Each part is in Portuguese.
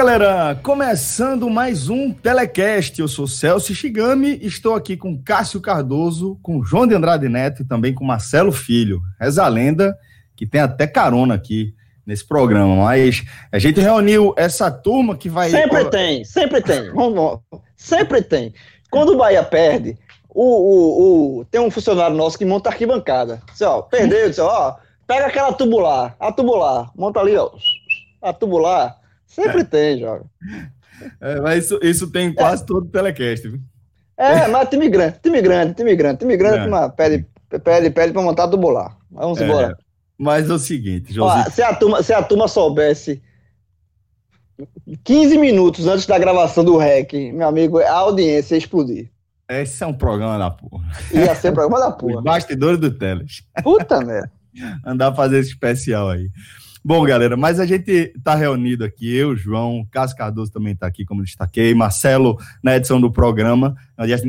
Galera! Começando mais um Telecast. Eu sou Celso Shigami, estou aqui com Cássio Cardoso, com João de Andrade Neto e também com Marcelo Filho. Essa lenda que tem até carona aqui nesse programa, mas a gente reuniu essa turma que vai. Sempre tem, sempre tem. Vamos, sempre tem. Quando o Bahia perde, o, o, o, tem um funcionário nosso que monta arquibancada. Assim, ó, perdeu, disse, ó, pega aquela tubular, a tubular, monta ali, ó, a tubular Sempre tem, joga. É, mas isso, isso tem quase é. todo o telecast. Viu? É, mas time grande, time grande, time grande, time grande, é. pede, pede, pede pra montar tubular. Vamos é, embora. Mas é o seguinte, José. se, a turma, se a turma soubesse 15 minutos antes da gravação do REC, meu amigo, a audiência ia explodir. Esse é um programa da porra. Ia ser um programa da porra. Os bastidores do Teles. Puta merda. Andar fazer esse especial aí. Bom, galera, mas a gente está reunido aqui, eu, João, Cássio Cardoso também está aqui, como destaquei, Marcelo na edição do programa,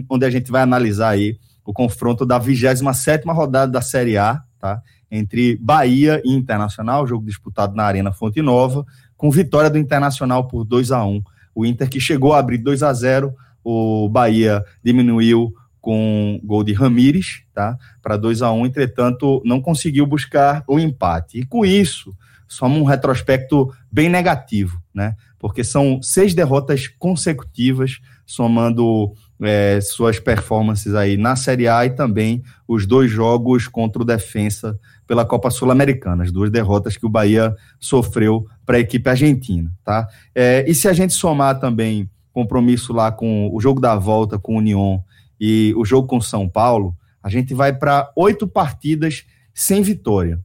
onde a gente vai analisar aí o confronto da 27 rodada da Série A, tá? Entre Bahia e Internacional, jogo disputado na Arena Fonte Nova, com vitória do Internacional por 2 a 1 O Inter que chegou a abrir 2 a 0 o Bahia diminuiu com gol de Ramires, tá? Para 2 a 1 entretanto, não conseguiu buscar o empate. E com isso, soma um retrospecto bem negativo, né? Porque são seis derrotas consecutivas, somando é, suas performances aí na Série A e também os dois jogos contra o Defensa pela Copa Sul-Americana, as duas derrotas que o Bahia sofreu para a equipe argentina, tá? É, e se a gente somar também compromisso lá com o jogo da volta com o União e o jogo com São Paulo, a gente vai para oito partidas sem vitória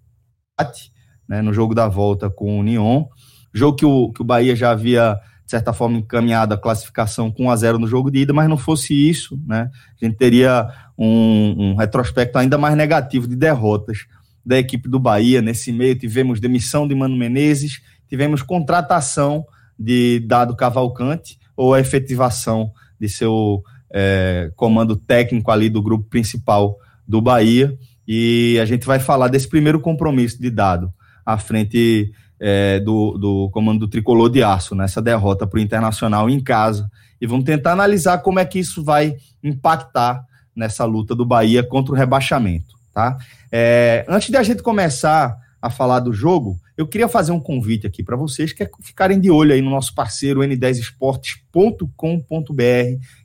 né, no jogo da volta com o Union. Jogo que o, que o Bahia já havia, de certa forma, encaminhado a classificação com 1 a 0 no jogo de ida, mas não fosse isso, né, a gente teria um, um retrospecto ainda mais negativo de derrotas da equipe do Bahia. Nesse meio, tivemos demissão de Mano Menezes, tivemos contratação de Dado Cavalcante ou a efetivação de seu é, comando técnico ali do grupo principal do Bahia. E a gente vai falar desse primeiro compromisso de Dado à frente é, do, do comando do tricolor de aço, nessa derrota para o Internacional em casa. E vamos tentar analisar como é que isso vai impactar nessa luta do Bahia contra o rebaixamento. Tá? É, antes de a gente começar a falar do jogo, eu queria fazer um convite aqui para vocês que é ficarem de olho aí no nosso parceiro n10esportes.com.br,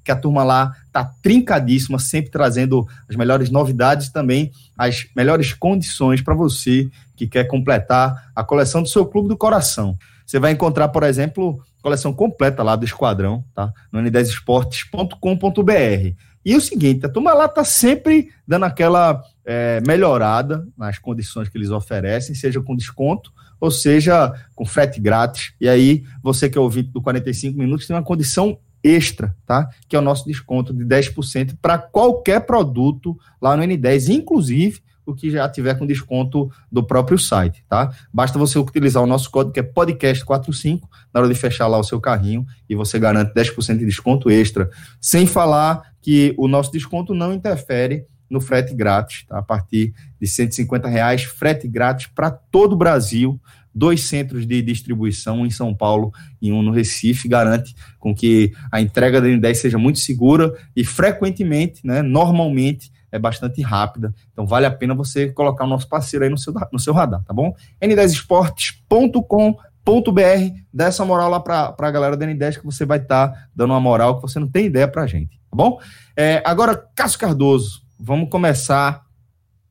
que a turma lá tá trincadíssima, sempre trazendo as melhores novidades também as melhores condições para você que quer completar a coleção do seu clube do coração. Você vai encontrar, por exemplo, coleção completa lá do Esquadrão, tá? No n10esportes.com.br. E o seguinte, a turma lá tá sempre dando aquela é, melhorada nas condições que eles oferecem, seja com desconto ou seja com frete grátis. E aí, você que é ouvinte do 45 Minutos tem uma condição extra, tá? Que é o nosso desconto de 10% para qualquer produto lá no N10, inclusive o que já tiver com desconto do próprio site, tá? Basta você utilizar o nosso código que é podcast45 na hora de fechar lá o seu carrinho e você garante 10% de desconto extra, sem falar que o nosso desconto não interfere no frete grátis, tá? a partir de 150 reais, frete grátis para todo o Brasil, dois centros de distribuição, um em São Paulo e um no Recife, garante com que a entrega da N10 seja muito segura e frequentemente, né, normalmente, é bastante rápida. Então vale a pena você colocar o nosso parceiro aí no seu, no seu radar, tá bom? n10esportes.com.br, dá essa moral lá para a galera da N10 que você vai estar tá dando uma moral que você não tem ideia para gente, tá bom? É, agora, Cássio Cardoso, vamos começar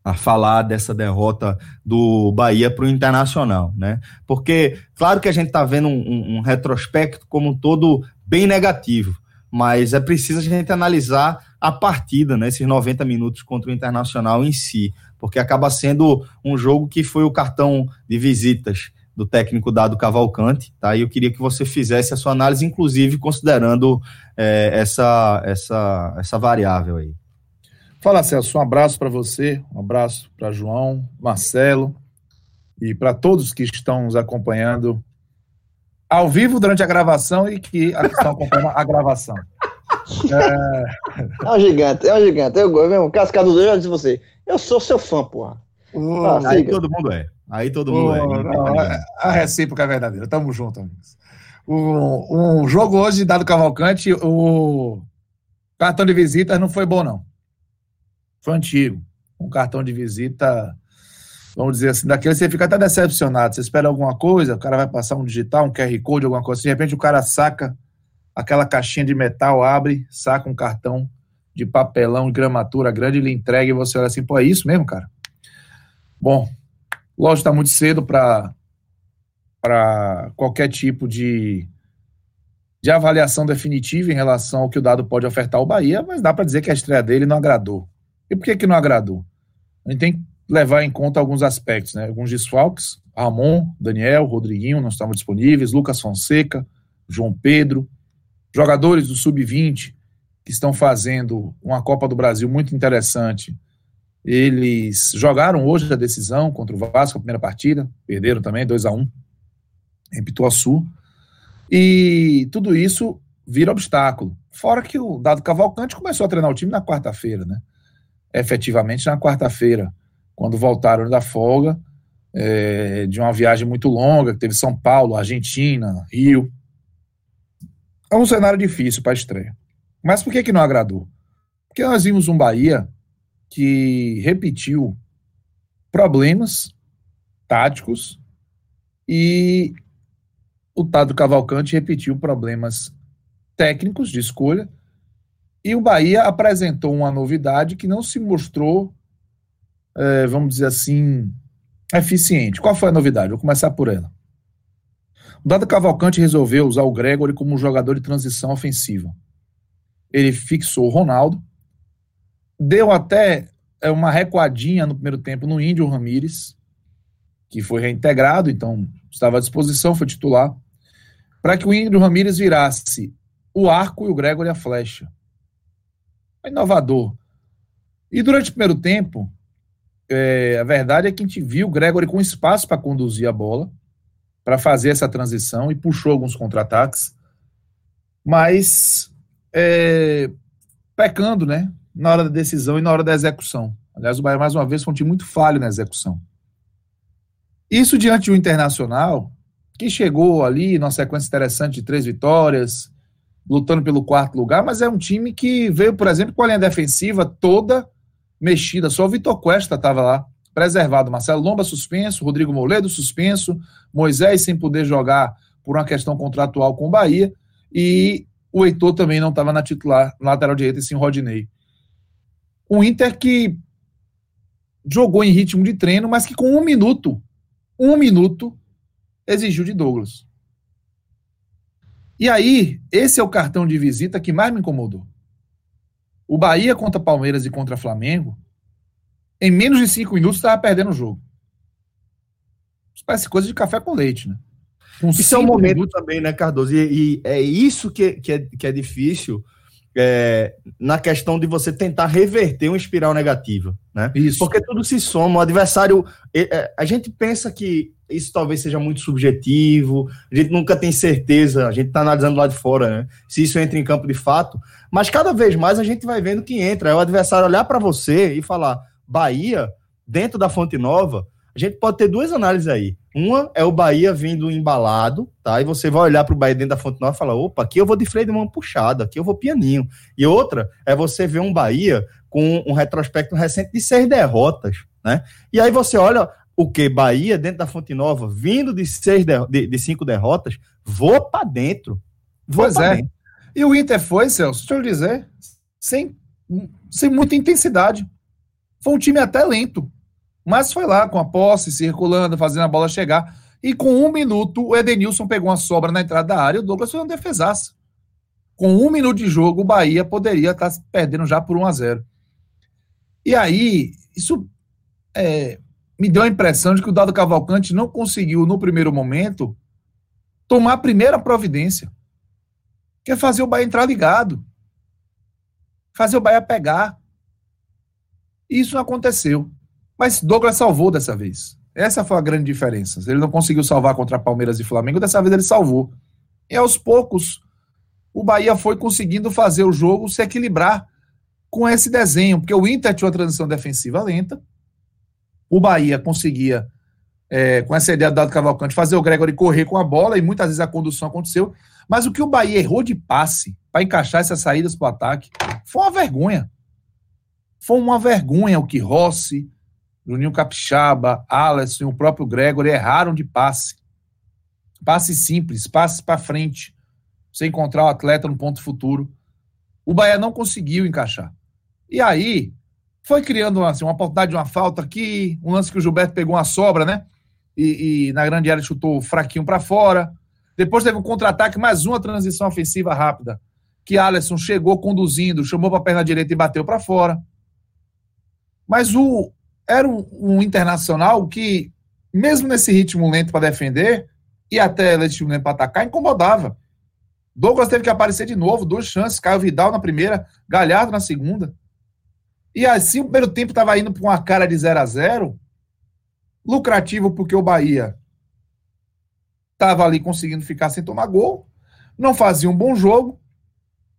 a falar dessa derrota do Bahia para o Internacional, né? Porque, claro que a gente está vendo um, um, retrospecto como um todo bem negativo, mas é preciso a gente analisar a partida, né? Esses 90 minutos contra o Internacional em si, porque acaba sendo um jogo que foi o cartão de visitas do técnico Dado Cavalcante, tá? E eu queria que você fizesse a sua análise, inclusive considerando é, essa, essa, essa variável aí. Fala, Celso, um abraço para você, um abraço para João, Marcelo e para todos que estão nos acompanhando ao vivo durante a gravação e que estão acompanhando a gravação. É... é um gigante, é um gigante. Eu gosto mesmo. Cascado eu já disse você. Eu sou seu fã, porra. Uh, ah, aí todo mundo é. Aí todo mundo é. Não, a recíproca é verdadeira. Tamo junto, amigos. O, o jogo hoje, dado Cavalcante, o cartão de visitas não foi bom, não foi antigo. Um cartão de visita, vamos dizer assim, daquele você fica até decepcionado. Você espera alguma coisa, o cara vai passar um digital, um QR Code, alguma coisa assim, de repente o cara saca aquela caixinha de metal, abre, saca um cartão de papelão, gramatura grande, ele entrega e você olha assim, pô, é isso mesmo, cara? Bom, lógico, está muito cedo para qualquer tipo de, de avaliação definitiva em relação ao que o dado pode ofertar ao Bahia, mas dá para dizer que a estreia dele não agradou. E por que, que não agradou? A gente tem que levar em conta alguns aspectos, né? Alguns desfalques, Ramon, Daniel, Rodriguinho não estavam disponíveis, Lucas Fonseca, João Pedro, jogadores do Sub-20 que estão fazendo uma Copa do Brasil muito interessante. Eles jogaram hoje a decisão contra o Vasco, a primeira partida, perderam também 2 a 1 em Pituaçu. E tudo isso vira obstáculo. Fora que o Dado Cavalcante começou a treinar o time na quarta-feira, né? efetivamente na quarta-feira, quando voltaram da folga, é, de uma viagem muito longa, que teve São Paulo, Argentina, Rio. É um cenário difícil para a estreia. Mas por que, que não agradou? Porque nós vimos um Bahia que repetiu problemas táticos e o Tado Cavalcante repetiu problemas técnicos de escolha e o Bahia apresentou uma novidade que não se mostrou, é, vamos dizer assim, eficiente. Qual foi a novidade? Vou começar por ela. O Dado Cavalcante resolveu usar o Gregory como jogador de transição ofensiva. Ele fixou o Ronaldo, deu até é, uma recuadinha no primeiro tempo no Índio Ramírez, que foi reintegrado, então estava à disposição, foi titular, para que o Índio Ramírez virasse o arco e o Gregory a flecha inovador. E durante o primeiro tempo, é, a verdade é que a gente viu o Gregory com espaço para conduzir a bola, para fazer essa transição e puxou alguns contra-ataques, mas é, pecando, né? Na hora da decisão e na hora da execução. Aliás, o Bahia, mais uma vez, foi um time muito falho na execução. Isso diante do Internacional, que chegou ali numa sequência interessante de três vitórias, lutando pelo quarto lugar, mas é um time que veio, por exemplo, com a linha defensiva toda mexida. Só o Vitor Cuesta estava lá, preservado. Marcelo Lomba suspenso, Rodrigo Moledo suspenso, Moisés sem poder jogar por uma questão contratual com o Bahia, e o Heitor também não estava na titular, lateral direita, sim, Rodinei. O Inter que jogou em ritmo de treino, mas que com um minuto, um minuto, exigiu de Douglas. E aí, esse é o cartão de visita que mais me incomodou. O Bahia contra Palmeiras e contra Flamengo, em menos de cinco minutos, estava perdendo o jogo. Isso parece coisa de café com leite, né? Com isso é um momento minutos... também, né, Cardoso? E, e, é isso que, que, é, que é difícil é, na questão de você tentar reverter uma espiral negativa, né? Isso. Porque tudo se soma. O adversário, é, a gente pensa que isso talvez seja muito subjetivo, a gente nunca tem certeza, a gente está analisando lá de fora, né? Se isso entra em campo de fato, mas cada vez mais a gente vai vendo que entra. É o adversário olhar para você e falar: Bahia, dentro da Fonte Nova, a gente pode ter duas análises aí. Uma é o Bahia vindo embalado, tá? E você vai olhar para o Bahia dentro da Fonte Nova e falar: opa, aqui eu vou de freio de mão puxada, aqui eu vou pianinho. E outra é você ver um Bahia com um retrospecto recente de seis derrotas, né? E aí você olha o que? Bahia dentro da Fonte Nova, vindo de, seis de, de, de cinco derrotas, vou para dentro. Vou pois é. Dentro. E o Inter foi, Celso, deixa eu dizer, sem, sem muita intensidade. Foi um time até lento, mas foi lá com a posse, circulando, fazendo a bola chegar. E com um minuto, o Edenilson pegou uma sobra na entrada da área e o Douglas foi um defesaço. Com um minuto de jogo, o Bahia poderia estar perdendo já por 1 a 0 E aí, isso é, me deu a impressão de que o Dado Cavalcante não conseguiu, no primeiro momento, tomar a primeira providência. Que é fazer o Bahia entrar ligado. Fazer o Bahia pegar. Isso não aconteceu. Mas Douglas salvou dessa vez. Essa foi a grande diferença. Ele não conseguiu salvar contra Palmeiras e Flamengo, dessa vez ele salvou. E aos poucos, o Bahia foi conseguindo fazer o jogo se equilibrar com esse desenho, porque o Inter tinha uma transição defensiva lenta, o Bahia conseguia, é, com essa ideia do Dado Cavalcante, fazer o Gregory correr com a bola, e muitas vezes a condução aconteceu, mas o que o Bahia errou de passe para encaixar essas saídas para o ataque foi uma vergonha. Foi uma vergonha o que Rossi, Juninho Capixaba, Alisson e o próprio Gregory erraram de passe. Passe simples, passe para frente. Você encontrar o atleta no ponto futuro. O Bahia não conseguiu encaixar. E aí, foi criando assim, uma oportunidade de uma falta aqui, um lance que o Gilberto pegou uma sobra, né? E, e na grande área chutou fraquinho para fora. Depois teve um contra-ataque, mais uma transição ofensiva rápida, que Alisson chegou conduzindo, chamou para a perna direita e bateu para fora. Mas o era um, um, internacional que, mesmo nesse ritmo lento para defender, e até ritmo lento para atacar, incomodava. Douglas teve que aparecer de novo, duas chances, Caio Vidal na primeira, Galhardo na segunda. E assim o primeiro tempo estava indo para uma cara de 0 a 0 lucrativo porque o Bahia estava ali conseguindo ficar sem tomar gol, não fazia um bom jogo,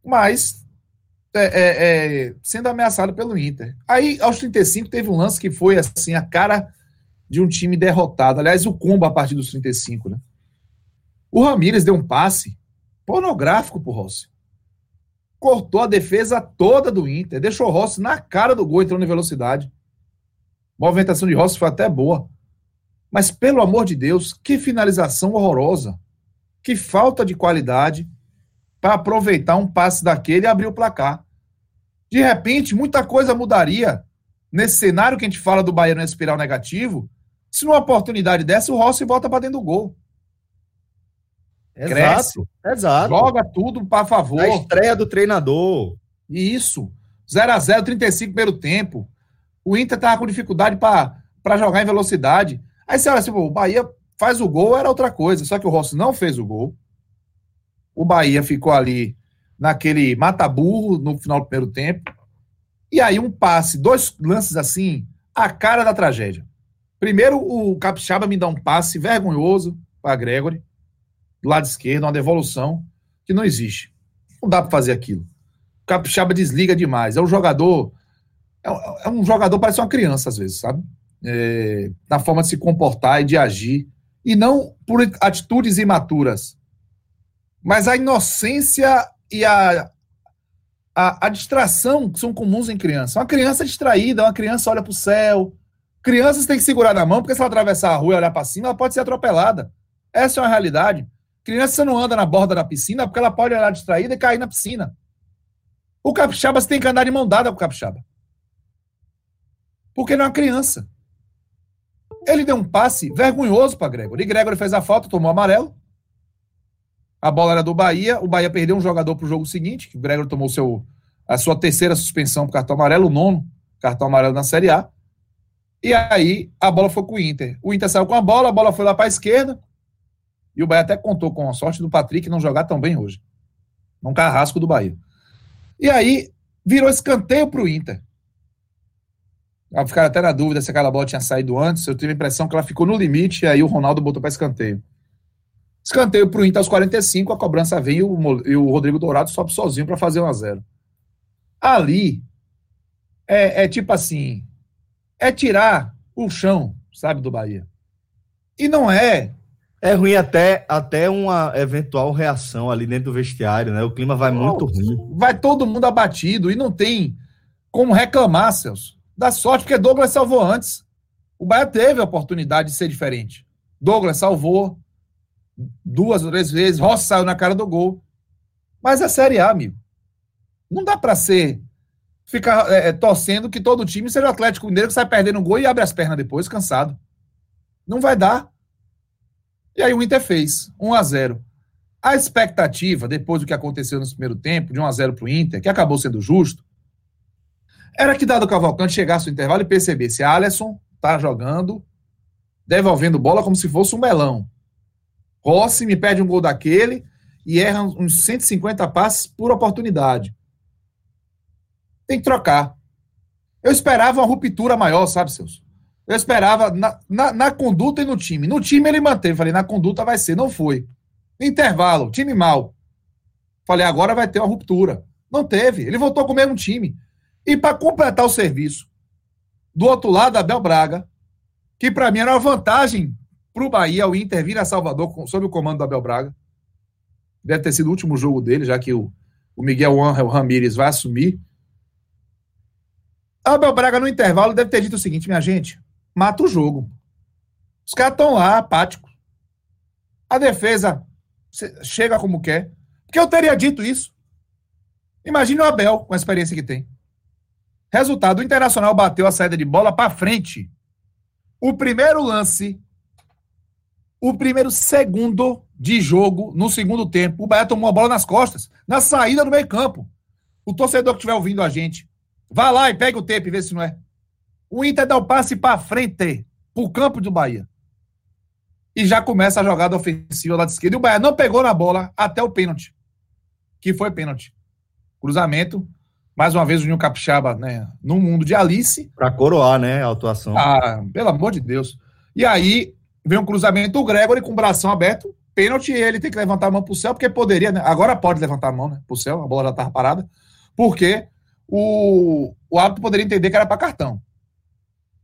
mas é, é, é, sendo ameaçado pelo Inter. Aí, aos 35, teve um lance que foi assim, a cara de um time derrotado. Aliás, o combo a partir dos 35, né? O Ramires deu um passe pornográfico pro Rossi. Cortou a defesa toda do Inter, deixou o Rossi na cara do gol, entrando em velocidade. A movimentação de Rossi foi até boa. Mas, pelo amor de Deus, que finalização horrorosa. Que falta de qualidade para aproveitar um passe daquele e abrir o placar. De repente, muita coisa mudaria nesse cenário que a gente fala do Bahia no espiral negativo, se numa oportunidade dessa o Rossi volta para dentro do gol. Exato, Cresce, exato. Joga tudo para favor. A estreia do treinador. Isso. 0 a 0 35 primeiro tempo. O Inter tava com dificuldade para jogar em velocidade. Aí você olha assim, o Bahia faz o gol, era outra coisa. Só que o Rossi não fez o gol. O Bahia ficou ali naquele mata-burro no final do primeiro tempo. E aí um passe, dois lances assim, a cara da tragédia. Primeiro, o Capixaba me dá um passe vergonhoso para Gregory, do lado esquerdo, uma devolução que não existe. Não dá para fazer aquilo. O Capixaba desliga demais. É um jogador. É um jogador, parece uma criança, às vezes, sabe? É, na forma de se comportar e de agir. E não por atitudes imaturas mas a inocência e a, a, a, distração são comuns em criança. Uma criança distraída, uma criança olha para o céu. Crianças têm que segurar na mão, porque se ela atravessar a rua e olhar para cima, ela pode ser atropelada. Essa é uma realidade. Criança não anda na borda da piscina porque ela pode olhar distraída e cair na piscina. O capixaba você tem que andar de mão dada com o capixaba. Porque não é uma criança. Ele deu um passe vergonhoso para Gregory. E fez a falta, tomou amarelo. A bola era do Bahia. O Bahia perdeu um jogador para o jogo seguinte, que o Gregor tomou seu, a sua terceira suspensão por cartão amarelo, o nono cartão amarelo na Série A. E aí a bola foi com o Inter. O Inter saiu com a bola, a bola foi lá para a esquerda. E o Bahia até contou com a sorte do Patrick não jogar tão bem hoje. Num carrasco do Bahia. E aí virou escanteio para o Inter. Ficaram até na dúvida se aquela bola tinha saído antes. Eu tive a impressão que ela ficou no limite e aí o Ronaldo botou para escanteio. Escanteio para o Inter aos 45, a cobrança vem e o, e o Rodrigo Dourado sobe sozinho para fazer 1 a 0 Ali é, é, tipo assim: é tirar o chão, sabe, do Bahia. E não é. É ruim até, até uma eventual reação ali dentro do vestiário, né? O clima vai muito ruim. Vai todo mundo abatido e não tem como reclamar, Celso. Da sorte, porque Douglas salvou antes. O Bahia teve a oportunidade de ser diferente. Douglas salvou, duas ou três vezes, Rossi saiu na cara do gol. Mas é Série A, amigo. Não dá para ser ficar é, é, torcendo que todo time seja o Atlético Mineiro que sai perdendo um gol e abre as pernas depois, cansado. Não vai dar. E aí o Inter fez 1 a 0 A expectativa, depois do que aconteceu no primeiro tempo, de 1 a 0 para o Inter, que acabou sendo justo, era que dado o Cavalcante chegasse no intervalo e percebesse Alisson tá jogando, devolvendo bola como se fosse um melão. Rossi me perde um gol daquele e erra uns 150 passes por oportunidade. Tem que trocar. Eu esperava uma ruptura maior, sabe, seus? Eu esperava na, na, na, conduta e no time. No time ele manteve. Falei, na conduta vai ser. Não foi. Intervalo, time mal. Falei, agora vai ter uma ruptura. Não teve. Ele voltou com o mesmo time. E para completar o serviço, do outro lado, Abel Braga, que para mim era uma vantagem para o Bahia, o Inter vir a Salvador sob o comando do Abel Braga. Deve ter sido o último jogo dele, já que o, o Miguel Angel Ramírez vai assumir. Abel Braga, no intervalo, deve ter dito o seguinte: minha gente, mata o jogo. Os caras estão lá, apáticos. A defesa chega como quer. Porque eu teria dito isso. Imagine o Abel com a experiência que tem. Resultado: o Internacional bateu a saída de bola para frente. O primeiro lance, o primeiro segundo de jogo no segundo tempo, o Bahia tomou a bola nas costas, na saída do meio-campo. O torcedor que estiver ouvindo a gente, vá lá e pega o tempo e vê se não é. O Inter dá o passe para frente, pro campo do Bahia. E já começa a jogada ofensiva lá de esquerda. E o Bahia não pegou na bola até o pênalti. Que foi pênalti. Cruzamento. Mais uma vez o Juninho Capixaba, né? No mundo de Alice. Para coroar, né? A atuação. Ah, pelo amor de Deus. E aí vem um cruzamento, o Gregory com o bração aberto. Pênalti, ele tem que levantar a mão pro céu, porque poderia, né? Agora pode levantar a mão, né? Pro céu, a bola já tava parada. Porque o, o árbitro poderia entender que era para cartão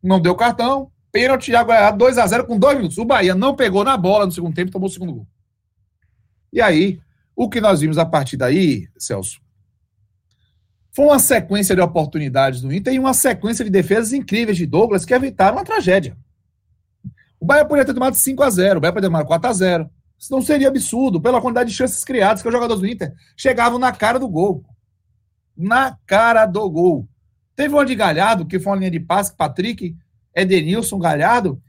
não deu cartão, pênalti, já ganhado 2 a 0 com dois minutos. O Bahia não pegou na bola no segundo tempo tomou o segundo gol. E aí, o que nós vimos a partir daí, Celso, foi uma sequência de oportunidades do Inter e uma sequência de defesas incríveis de Douglas que evitaram uma tragédia. Bahia poderia ter tomado 5 a 0 o Bahia poderia ter tomado 4 a 0 Isso não seria absurdo, pela quantidade de chances criadas que os jogadores do Inter chegavam na cara do gol. Na cara do gol. Teve uma de Galhardo, que foi uma linha de passe, Patrick, Edenilson, Galhardo,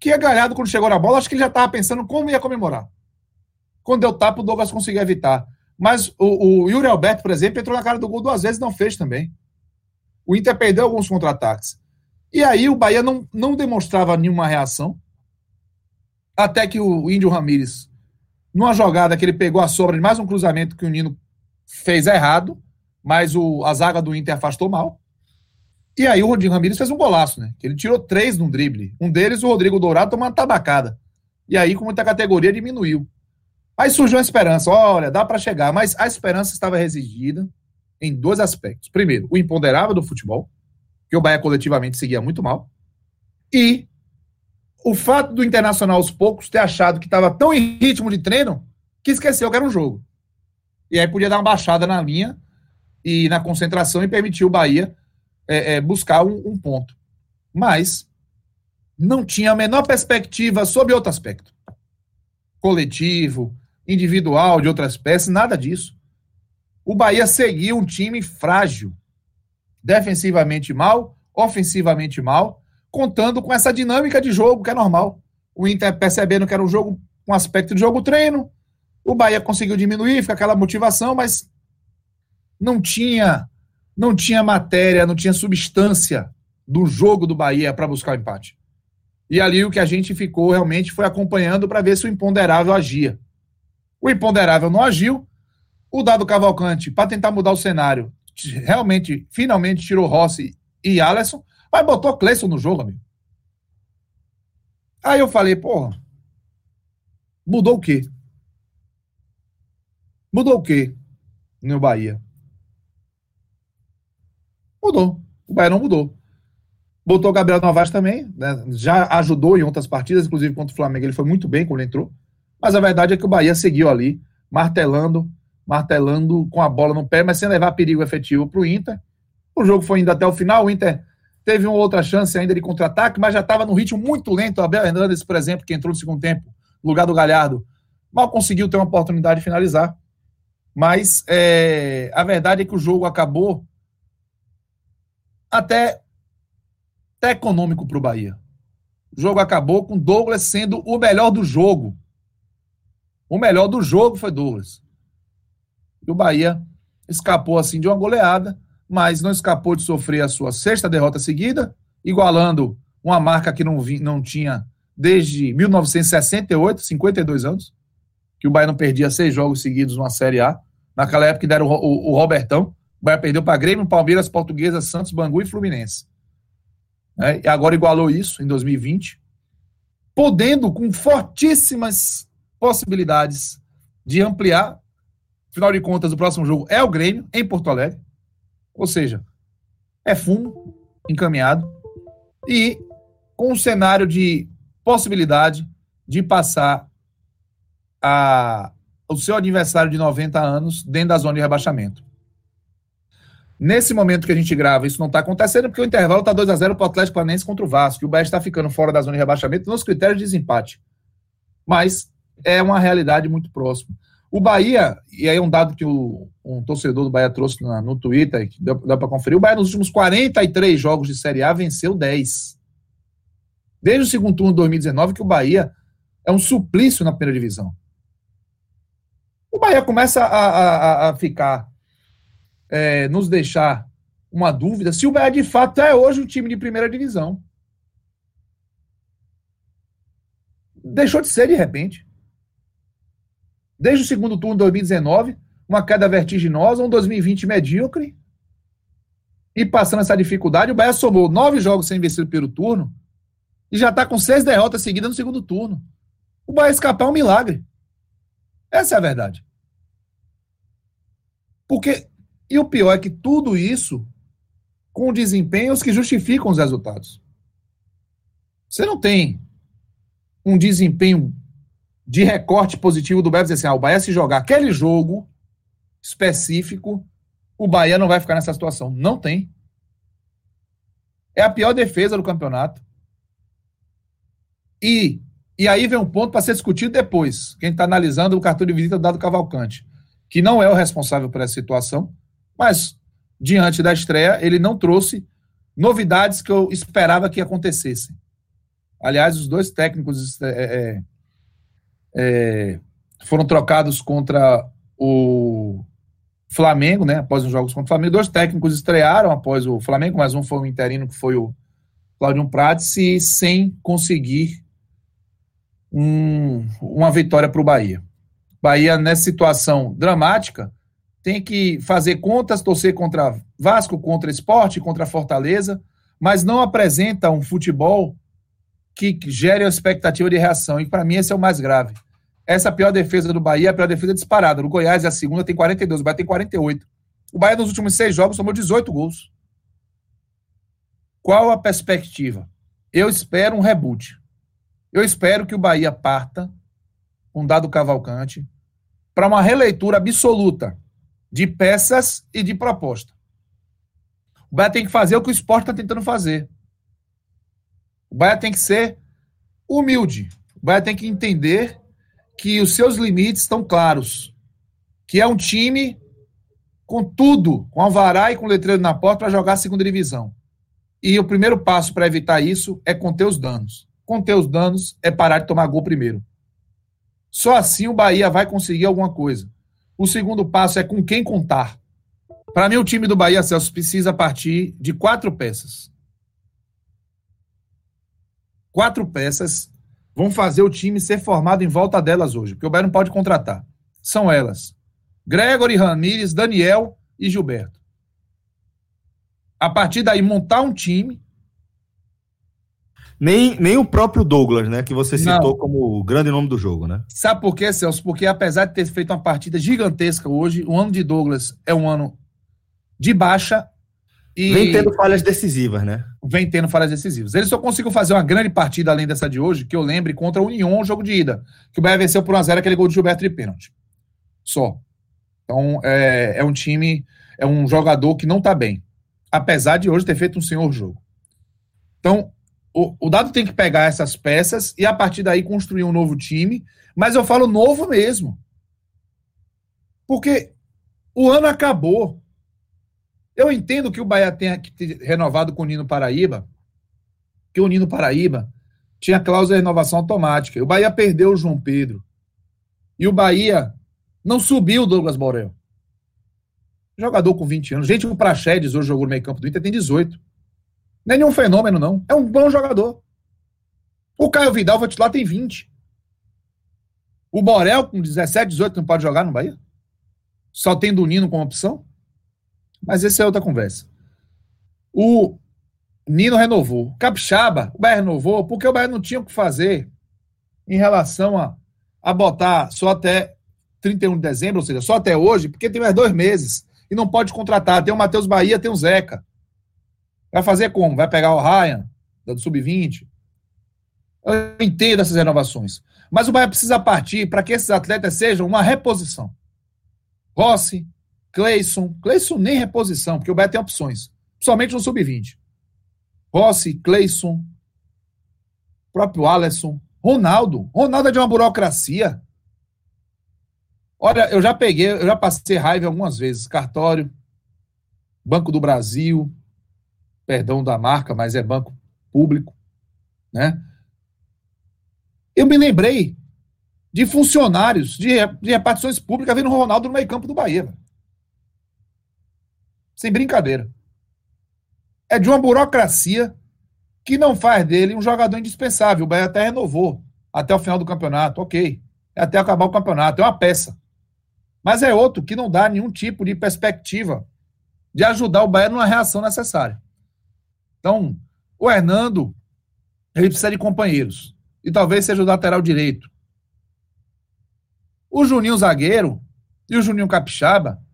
que a Galhardo, quando chegou na bola, acho que ele já estava pensando como ia comemorar. Quando deu tapa, o Douglas conseguiu evitar. Mas o, o Yuri Alberto, por exemplo, entrou na cara do gol duas vezes e não fez também. O Inter perdeu alguns contra-ataques. E aí o Bahia não, não demonstrava nenhuma reação. Até que o Índio Ramírez, numa jogada que ele pegou a sobra de mais um cruzamento que o Nino fez errado, mas o, a zaga do Inter afastou mal. E aí o Rodrigo Ramírez fez um golaço, né? Ele tirou três no drible. Um deles, o Rodrigo Dourado, tomando tabacada. E aí, com muita categoria, diminuiu. Aí surgiu a esperança. Olha, dá para chegar. Mas a esperança estava residida em dois aspectos. Primeiro, o imponderável do futebol, que o Bahia coletivamente seguia muito mal. E o fato do Internacional, aos poucos, ter achado que estava tão em ritmo de treino que esqueceu que era um jogo. E aí podia dar uma baixada na linha e na concentração e permitir o Bahia é, é, buscar um, um ponto. Mas não tinha a menor perspectiva sobre outro aspecto. Coletivo, individual, de outras peças, nada disso. O Bahia seguia um time frágil, defensivamente mal, ofensivamente mal, contando com essa dinâmica de jogo que é normal. O Inter percebendo que era um jogo um aspecto de jogo treino, o Bahia conseguiu diminuir, fica aquela motivação, mas não tinha não tinha matéria, não tinha substância do jogo do Bahia para buscar o empate. E ali o que a gente ficou realmente foi acompanhando para ver se o imponderável agia. O imponderável não agiu. O dado Cavalcante, para tentar mudar o cenário, realmente, finalmente tirou Rossi e Alisson, mas botou Cleison no jogo, amigo. Aí eu falei, porra, mudou o quê? Mudou o quê no Bahia? Mudou. O Bahia não mudou. Botou o Gabriel Novaes também, né? já ajudou em outras partidas, inclusive contra o Flamengo, ele foi muito bem quando entrou. Mas a verdade é que o Bahia seguiu ali, martelando, martelando com a bola no pé, mas sem levar perigo efetivo para o Inter. O jogo foi indo até o final, o Inter teve uma outra chance ainda de contra-ataque, mas já estava no ritmo muito lento. Abel Hernandes, por exemplo, que entrou no segundo tempo, no lugar do Galhardo, mal conseguiu ter uma oportunidade de finalizar. Mas é, a verdade é que o jogo acabou até, até econômico para o Bahia. O jogo acabou com Douglas sendo o melhor do jogo. O melhor do jogo foi Douglas. E o Bahia escapou assim de uma goleada, mas não escapou de sofrer a sua sexta derrota seguida, igualando uma marca que não, não tinha desde 1968, 52 anos, que o Bahia não perdia seis jogos seguidos numa Série A. Naquela época deram o, o, o Robertão, o Bahia perdeu para Grêmio, Palmeiras, Portuguesa, Santos, Bangu e Fluminense. É, e agora igualou isso em 2020, podendo com fortíssimas possibilidades de ampliar. Afinal de contas, o próximo jogo é o Grêmio, em Porto Alegre. Ou seja, é fumo encaminhado. E com um cenário de possibilidade de passar a, o seu adversário de 90 anos dentro da zona de rebaixamento. Nesse momento que a gente grava, isso não está acontecendo, porque o intervalo está 2 a 0 para o Atlético Paranaense contra o Vasco, e o Bahia está ficando fora da zona de rebaixamento nos critérios de desempate. Mas é uma realidade muito próxima. O Bahia, e aí um dado que o, um torcedor do Bahia trouxe na, no Twitter, que dá, dá para conferir, o Bahia nos últimos 43 jogos de Série A venceu 10. Desde o segundo turno de 2019 que o Bahia é um suplício na primeira divisão. O Bahia começa a, a, a ficar, é, nos deixar uma dúvida se o Bahia de fato é hoje um time de primeira divisão. Deixou de ser de repente. Desde o segundo turno de 2019, uma queda vertiginosa, um 2020 medíocre. E passando essa dificuldade, o Bahia somou nove jogos sem vencer pelo turno e já está com seis derrotas seguidas no segundo turno. O Bahia escapar é um milagre. Essa é a verdade. Porque, e o pior é que tudo isso com desempenhos que justificam os resultados. Você não tem um desempenho de recorte positivo do Bahia dizer assim, ah, o Bahia se jogar aquele jogo específico, o Bahia não vai ficar nessa situação. Não tem. É a pior defesa do campeonato. E e aí vem um ponto para ser discutido depois. Quem está analisando o cartão de visita do Dado Cavalcante, que não é o responsável por essa situação, mas diante da estreia, ele não trouxe novidades que eu esperava que acontecessem. Aliás, os dois técnicos é, é, é, foram trocados contra o Flamengo, né? Após os jogos contra o Flamengo. Dois técnicos estrearam após o Flamengo, mas um foi o interino, que foi o Claudio Prates, e sem conseguir um, uma vitória para o Bahia. Bahia, nessa situação dramática, tem que fazer contas, torcer contra Vasco, contra Esporte, contra Fortaleza, mas não apresenta um futebol que gere a expectativa de reação. E para mim esse é o mais grave. Essa é pior defesa do Bahia, a pior defesa disparada. No Goiás, a segunda tem 42, o Bahia tem 48. O Bahia, nos últimos seis jogos, tomou 18 gols. Qual a perspectiva? Eu espero um reboot. Eu espero que o Bahia parta com dado Cavalcante para uma releitura absoluta de peças e de proposta. O Bahia tem que fazer o que o esporte está tentando fazer. O Bahia tem que ser humilde. O Bahia tem que entender que os seus limites estão claros. Que é um time com tudo, com alvará e com letreiro na porta para jogar a segunda divisão. E o primeiro passo para evitar isso é conter os danos conter os danos é parar de tomar gol primeiro. Só assim o Bahia vai conseguir alguma coisa. O segundo passo é com quem contar. Para mim, o time do Bahia, Celso, precisa partir de quatro peças. Quatro peças vão fazer o time ser formado em volta delas hoje, porque o Bahia não pode contratar. São elas: Gregory, Ramires, Daniel e Gilberto. A partir daí, montar um time nem, nem o próprio Douglas, né? Que você citou Não. como o grande nome do jogo, né? Sabe por quê, Celso? Porque apesar de ter feito uma partida gigantesca hoje, o ano de Douglas é um ano de baixa. E vem tendo falhas decisivas, né? Vem tendo falhas decisivas. Ele só conseguiu fazer uma grande partida além dessa de hoje, que eu lembre, contra o Union, jogo de ida. Que o Bahia venceu por 1x0 aquele gol de Gilberto de pênalti. Só. Então, é, é um time, é um jogador que não tá bem. Apesar de hoje ter feito um senhor jogo. Então, o, o Dado tem que pegar essas peças e a partir daí construir um novo time, mas eu falo novo mesmo. Porque o ano acabou. Eu entendo que o Bahia tenha que ter renovado com o Nino Paraíba, que o Nino Paraíba tinha cláusula de renovação automática. O Bahia perdeu o João Pedro. E o Bahia não subiu o Douglas Borel. Jogador com 20 anos. Gente, o Praxedes hoje jogou no meio campo do Inter tem 18. Não é nenhum fenômeno, não. É um bom jogador. O Caio Vidal, vou te lá, tem 20. O Borel, com 17, 18, não pode jogar no Bahia? Só tendo o Nino como opção? Mas essa é outra conversa. O Nino renovou. Capixaba, o Bahia renovou, porque o Bahia não tinha o que fazer em relação a, a botar só até 31 de dezembro, ou seja, só até hoje, porque tem mais dois meses. E não pode contratar. Tem o Matheus Bahia, tem o Zeca. Vai fazer como? Vai pegar o Ryan, do Sub-20? Eu entendo essas renovações. Mas o Bahia precisa partir para que esses atletas sejam uma reposição. Rossi, Cleison. Cleison nem reposição, porque o Bahia tem opções. Somente no Sub-20. Rossi, Cleison, próprio Alisson, Ronaldo. Ronaldo é de uma burocracia. Olha, eu já peguei, eu já passei raiva algumas vezes. Cartório, Banco do Brasil, perdão da marca, mas é banco público, né? Eu me lembrei de funcionários de, de repartições públicas vendo o Ronaldo no meio campo do Bahia. Sem brincadeira. É de uma burocracia que não faz dele um jogador indispensável. O Bahia até renovou até o final do campeonato, ok. É até acabar o campeonato, é uma peça. Mas é outro que não dá nenhum tipo de perspectiva de ajudar o Bahia numa reação necessária. Então, o Hernando, ele precisa de companheiros. E talvez seja o lateral direito. O Juninho zagueiro e o Juninho Capixaba,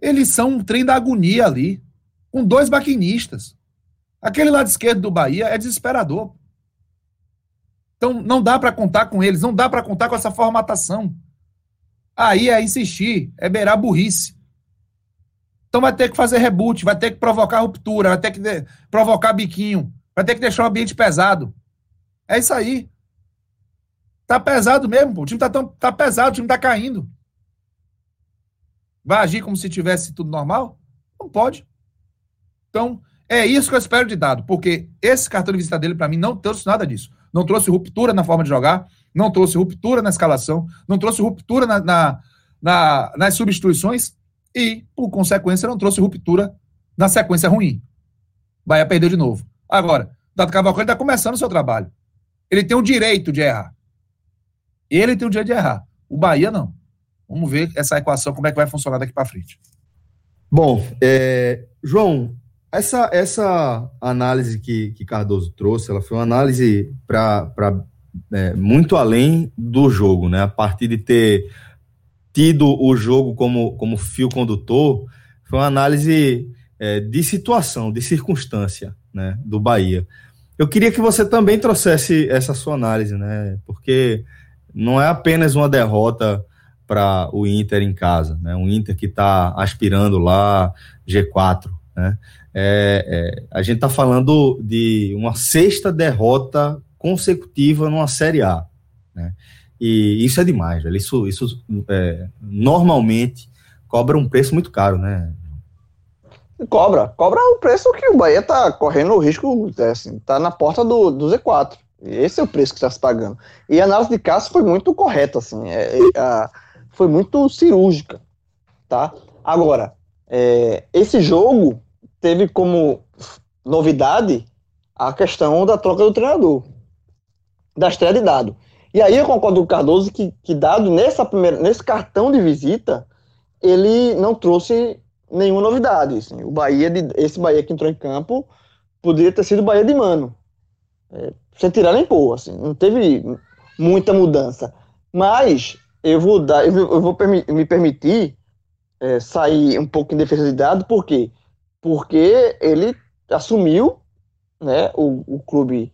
eles são um trem da agonia ali, com dois maquinistas. Aquele lado esquerdo do Bahia é desesperador. Então não dá para contar com eles, não dá para contar com essa formatação. Aí é insistir, é beirar burrice. Então vai ter que fazer reboot, vai ter que provocar ruptura, vai ter que provocar biquinho, vai ter que deixar o ambiente pesado. É isso aí. Tá pesado mesmo, pô. o time tá, tão, tá pesado, o time tá caindo. Vai agir como se tivesse tudo normal? Não pode. Então, é isso que eu espero de dado, porque esse cartão de visita dele, para mim, não trouxe nada disso. Não trouxe ruptura na forma de jogar, não trouxe ruptura na escalação, não trouxe ruptura na, na, na, nas substituições e, por consequência, não trouxe ruptura na sequência ruim. Bahia perdeu de novo. Agora, Dado Cavalcante está começando o seu trabalho. Ele tem o direito de errar. Ele tem o direito de errar. O Bahia não. Vamos ver essa equação, como é que vai funcionar daqui para frente. Bom, é, João, essa, essa análise que, que Cardoso trouxe, ela foi uma análise para é, muito além do jogo, né? A partir de ter tido o jogo como, como fio condutor, foi uma análise é, de situação, de circunstância, né? Do Bahia. Eu queria que você também trouxesse essa sua análise, né? Porque não é apenas uma derrota para o Inter em casa, né? Um Inter que está aspirando lá G4, né? É, é, a gente está falando de uma sexta derrota consecutiva numa Série A, né? E isso é demais, velho. Isso, isso é, normalmente cobra um preço muito caro, né? Cobra, cobra o preço que o Bahia tá correndo o risco, é assim, tá na porta do, do Z4. Esse é o preço que está se pagando. E a análise de Cássio foi muito correta, assim, é, é, a, foi muito cirúrgica, tá? Agora, é, esse jogo teve como novidade a questão da troca do treinador, da estreia de Dado. E aí eu concordo com o Cardoso que, que Dado, nessa primeira, nesse cartão de visita, ele não trouxe nenhuma novidade. Assim. O Bahia, de, esse Bahia que entrou em campo, poderia ter sido o Bahia de Mano. É, sem tirar nem pôr, assim, não teve muita mudança. Mas eu vou dar, eu vou, me permitir é, sair um pouco em defesa de dado, por quê? Porque ele assumiu né, o, o clube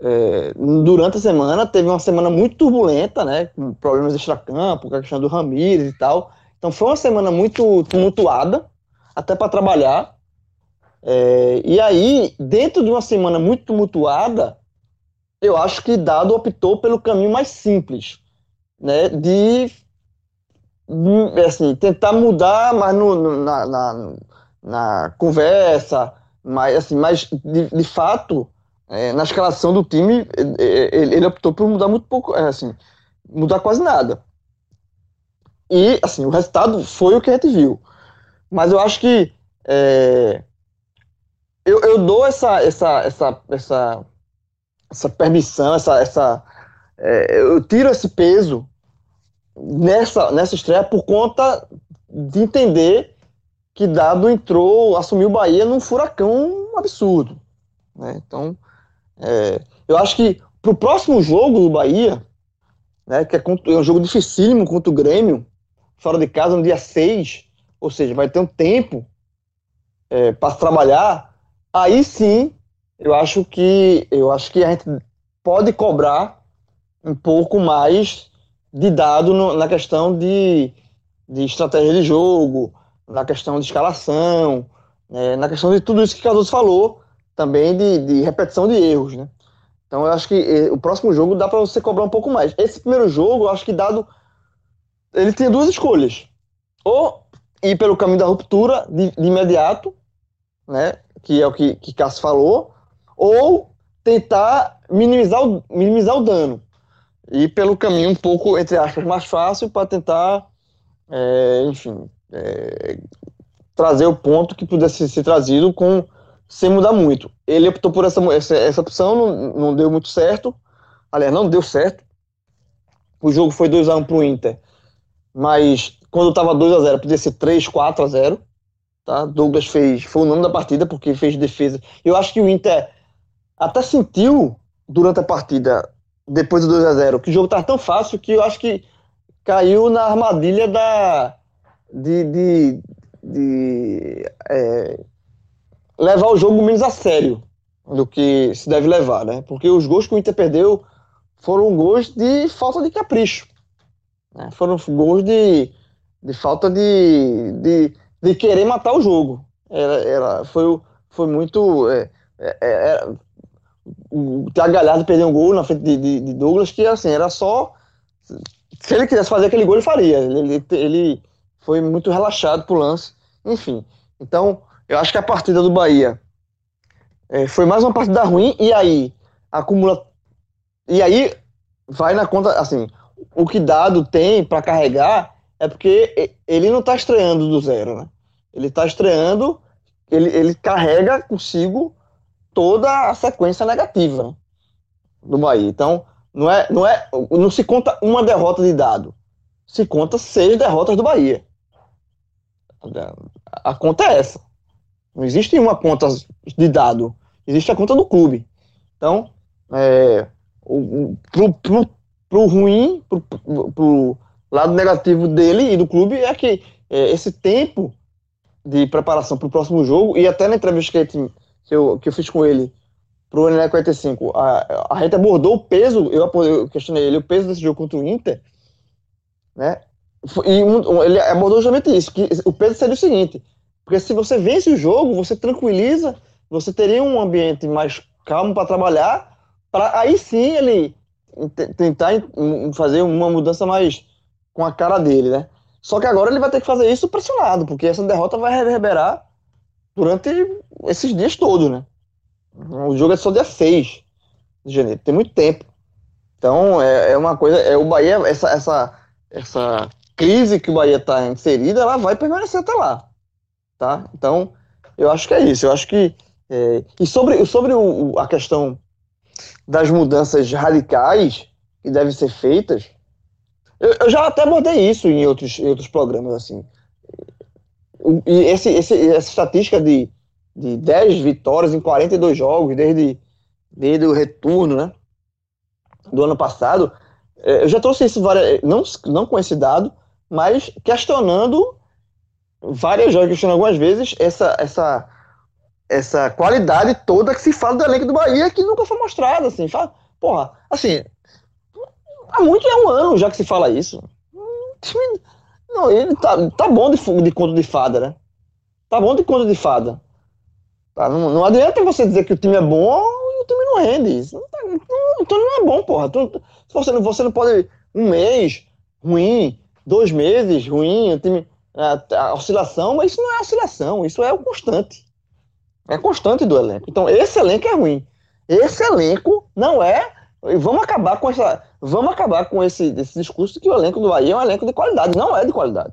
é, durante a semana, teve uma semana muito turbulenta, né, com problemas extra-campo, com a questão do Ramires e tal. Então foi uma semana muito tumultuada, até para trabalhar. É, e aí, dentro de uma semana muito tumultuada, eu acho que Dado optou pelo caminho mais simples, né, de assim, tentar mudar, mas no, na, na, na conversa, mas, assim, mas de, de fato, é, na escalação do time, ele, ele, optou por mudar muito pouco, é, assim, mudar quase nada. E, assim, o resultado foi o que a gente viu. Mas eu acho que é, eu, eu dou essa, essa, essa, essa, essa permissão, essa, essa, é, eu tiro esse peso nessa, nessa estreia por conta de entender que Dado entrou, assumiu o Bahia num furacão absurdo. Né? Então, é, eu acho que pro próximo jogo do Bahia, né, que é, é um jogo dificílimo contra o Grêmio, fora de casa no dia 6, ou seja, vai ter um tempo é, para trabalhar, aí sim eu acho que eu acho que a gente pode cobrar um pouco mais de dado no, na questão de, de estratégia de jogo, na questão de escalação, né, na questão de tudo isso que Cardoso falou, também de, de repetição de erros, né? Então eu acho que eh, o próximo jogo dá para você cobrar um pouco mais. Esse primeiro jogo, eu acho que dado ele tinha duas escolhas. Ou ir pelo caminho da ruptura de, de imediato, né, que é o que, que Cássio falou, ou tentar minimizar o, minimizar o dano. E pelo caminho um pouco, entre aspas, mais fácil para tentar, é, enfim, é, trazer o ponto que pudesse ser trazido com sem mudar muito. Ele optou por essa, essa, essa opção, não, não deu muito certo. Aliás, não deu certo. O jogo foi 2x1 para o Inter. Mas quando estava 2x0, podia ser 3, 4x0. Tá? Douglas fez, foi o nome da partida, porque fez defesa. Eu acho que o Inter até sentiu durante a partida, depois do 2x0, que o jogo estava tão fácil que eu acho que caiu na armadilha da. de. de, de é, levar o jogo menos a sério do que se deve levar, né? Porque os gols que o Inter perdeu foram gols de falta de capricho. Né? Foram gols de, de falta de, de, de querer matar o jogo. Era, era, foi, foi muito. É, é, é o Thiago Galhardo perdeu um gol na frente de, de, de, Douglas que assim, era só. Se ele quisesse fazer aquele gol, ele faria. Ele, ele, foi muito relaxado pro lance. Enfim. Então, eu acho que a partida do Bahia é, foi mais uma partida ruim, e aí acumula. E aí vai na conta, assim, o que dado tem para carregar é porque ele não está estreando do zero, né? Ele está estreando, ele, ele carrega consigo toda a sequência negativa do Bahia. Então, não é, não é, não se conta uma derrota de dado, se conta seis derrotas do Bahia. A conta é essa. Não existe uma conta de dado, existe a conta do clube. Então, é, o, pro, pro, pro ruim, pro, pro lado negativo dele e do clube é que é, esse tempo de preparação para o próximo jogo, e até na entrevista que, que, eu, que eu fiz com ele pro NL 45, a, a gente abordou o peso, eu, eu questionei ele, o peso desse jogo contra o Inter, né? E um, ele abordou justamente isso, que o peso seria o seguinte, porque se você vence o jogo, você tranquiliza, você teria um ambiente mais calmo para trabalhar, para aí sim ele tentar fazer uma mudança mais com a cara dele, né? Só que agora ele vai ter que fazer isso pressionado, porque essa derrota vai reverberar durante esses dias todos, né? O jogo é só dia 6 de janeiro, tem muito tempo. Então é, é uma coisa, é o Bahia, essa, essa, essa crise que o Bahia está inserida, ela vai permanecer até lá, tá? Então eu acho que é isso, eu acho que é, e sobre, sobre o, a questão das mudanças radicais que devem ser feitas, eu, eu já até abordei isso em outros, em outros programas, assim. E esse, esse, essa estatística de, de 10 vitórias em 42 jogos, desde, desde o retorno, né, do ano passado, é, eu já trouxe isso várias, não, não com esse dado, mas questionando várias vezes, questionando algumas vezes essa, essa essa qualidade toda que se fala do elenco do Bahia que nunca foi mostrada, assim, fala, porra, assim, há muito é um ano já que se fala isso. Não, ele tá, tá bom de, de conto de fada, né? Tá bom de conto de fada. Tá, não, não adianta você dizer que o time é bom e o time não rende. Não tá, não, o time não é bom, porra. Tu, você, não, você não pode um mês ruim, dois meses ruim, o time. a, a oscilação, mas isso não é oscilação, isso é o constante. É constante do elenco. Então, esse elenco é ruim. Esse elenco não é. Vamos acabar com essa. Vamos acabar com esse, esse discurso de que o elenco do Bahia é um elenco de qualidade. Não é de qualidade.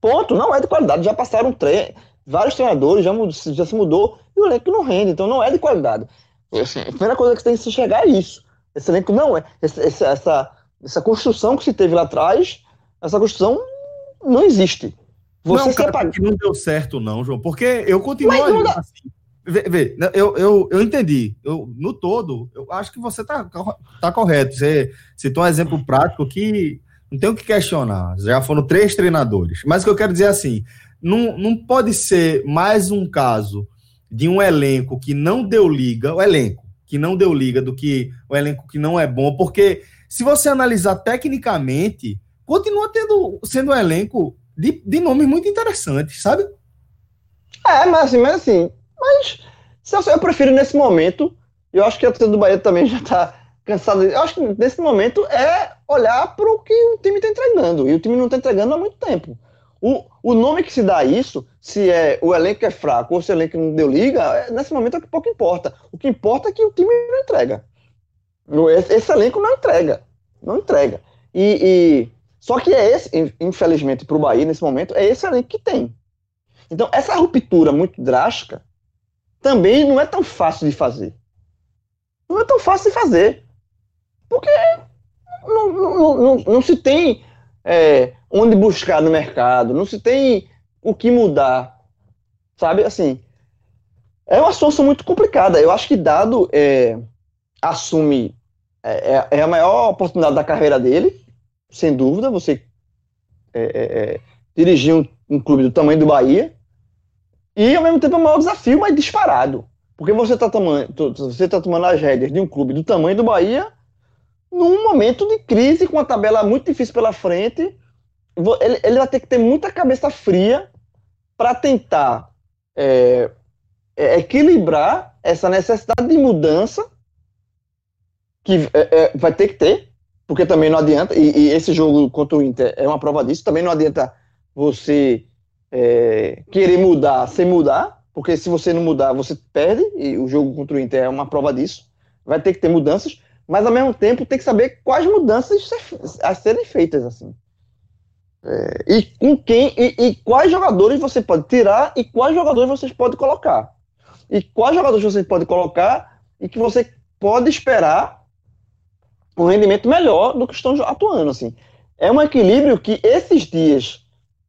Ponto, não é de qualidade. Já passaram tre vários treinadores, já, já se mudou, e o elenco não rende, então não é de qualidade. Assim, a primeira coisa que você tem que se chegar é isso. Esse elenco não é. Essa, essa, essa construção que se teve lá atrás, essa construção não existe. Você não, cara, não deu certo, não, João, porque eu continuo Mas, assim. Vê, vê, eu, eu, eu entendi. Eu, no todo, eu acho que você tá, tá correto. Você citou um exemplo prático que não tem o que questionar. Já foram três treinadores. Mas o que eu quero dizer é assim: não, não pode ser mais um caso de um elenco que não deu liga, o elenco que não deu liga, do que o elenco que não é bom, porque se você analisar tecnicamente, continua tendo, sendo um elenco de, de nomes muito interessantes, sabe? É, mas assim, mas, assim, mas eu prefiro nesse momento, eu acho que a torcida do Bahia também já tá cansada. Eu acho que nesse momento é olhar para o que o time está entregando. E o time não está entregando há muito tempo. O, o nome que se dá a isso, se é o elenco é fraco ou se o elenco não deu liga, é, nesse momento é que pouco importa. O que importa é que o time não entrega. Esse, esse elenco não entrega. Não entrega. E, e só que é esse, infelizmente, para o Bahia, nesse momento, é esse elenco que tem. Então, essa ruptura muito drástica também não é tão fácil de fazer. Não é tão fácil de fazer. Porque não, não, não, não se tem é, onde buscar no mercado, não se tem o que mudar. Sabe, assim, é uma situação muito complicada. Eu acho que Dado é, assume é, é, é a maior oportunidade da carreira dele, sem dúvida, você é, é, é, dirigir um, um, clube do tamanho do Bahia e ao mesmo tempo é o maior desafio, mas disparado. Porque você está tomando, você tá tomando as rédeas de um clube do tamanho do Bahia num momento de crise, com uma tabela muito difícil pela frente. Ele, ele vai ter que ter muita cabeça fria para tentar é, é, equilibrar essa necessidade de mudança que é, vai ter que ter, porque também não adianta, e, e, esse jogo contra o Inter é uma prova disso, também não adianta você é, querer mudar sem mudar, porque se você não mudar, você perde, e o jogo contra o Inter é uma prova disso. Vai ter que ter mudanças, mas ao mesmo tempo tem que saber quais mudanças a serem feitas, assim. É, e com quem, e, e, quais jogadores você pode tirar e quais jogadores você pode colocar. E quais jogadores você pode colocar e que você pode esperar um rendimento melhor do que estão atuando. Assim. É um equilíbrio que esses dias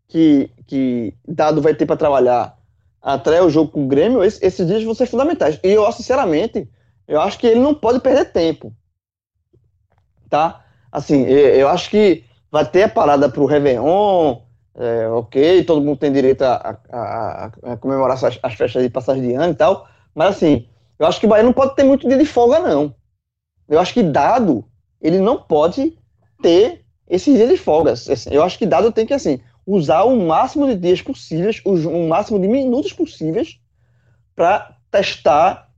que, que Dado vai ter para trabalhar até o jogo com o Grêmio, esses, esses dias vão ser fundamentais. E eu, sinceramente, eu acho que ele não pode perder tempo. Tá? Assim, eu, eu acho que vai ter a parada para o Réveillon, é, ok, todo mundo tem direito a, a, a, a comemorar as, as, festas de passagem de ano e tal, mas assim, eu acho que o Bahia não pode ter muito dia de folga, não. Eu acho que dado ele não pode ter esses dias de folga. Eu acho que dado tem que assim usar o máximo de dias possíveis, o, máximo de minutos possíveis para testar,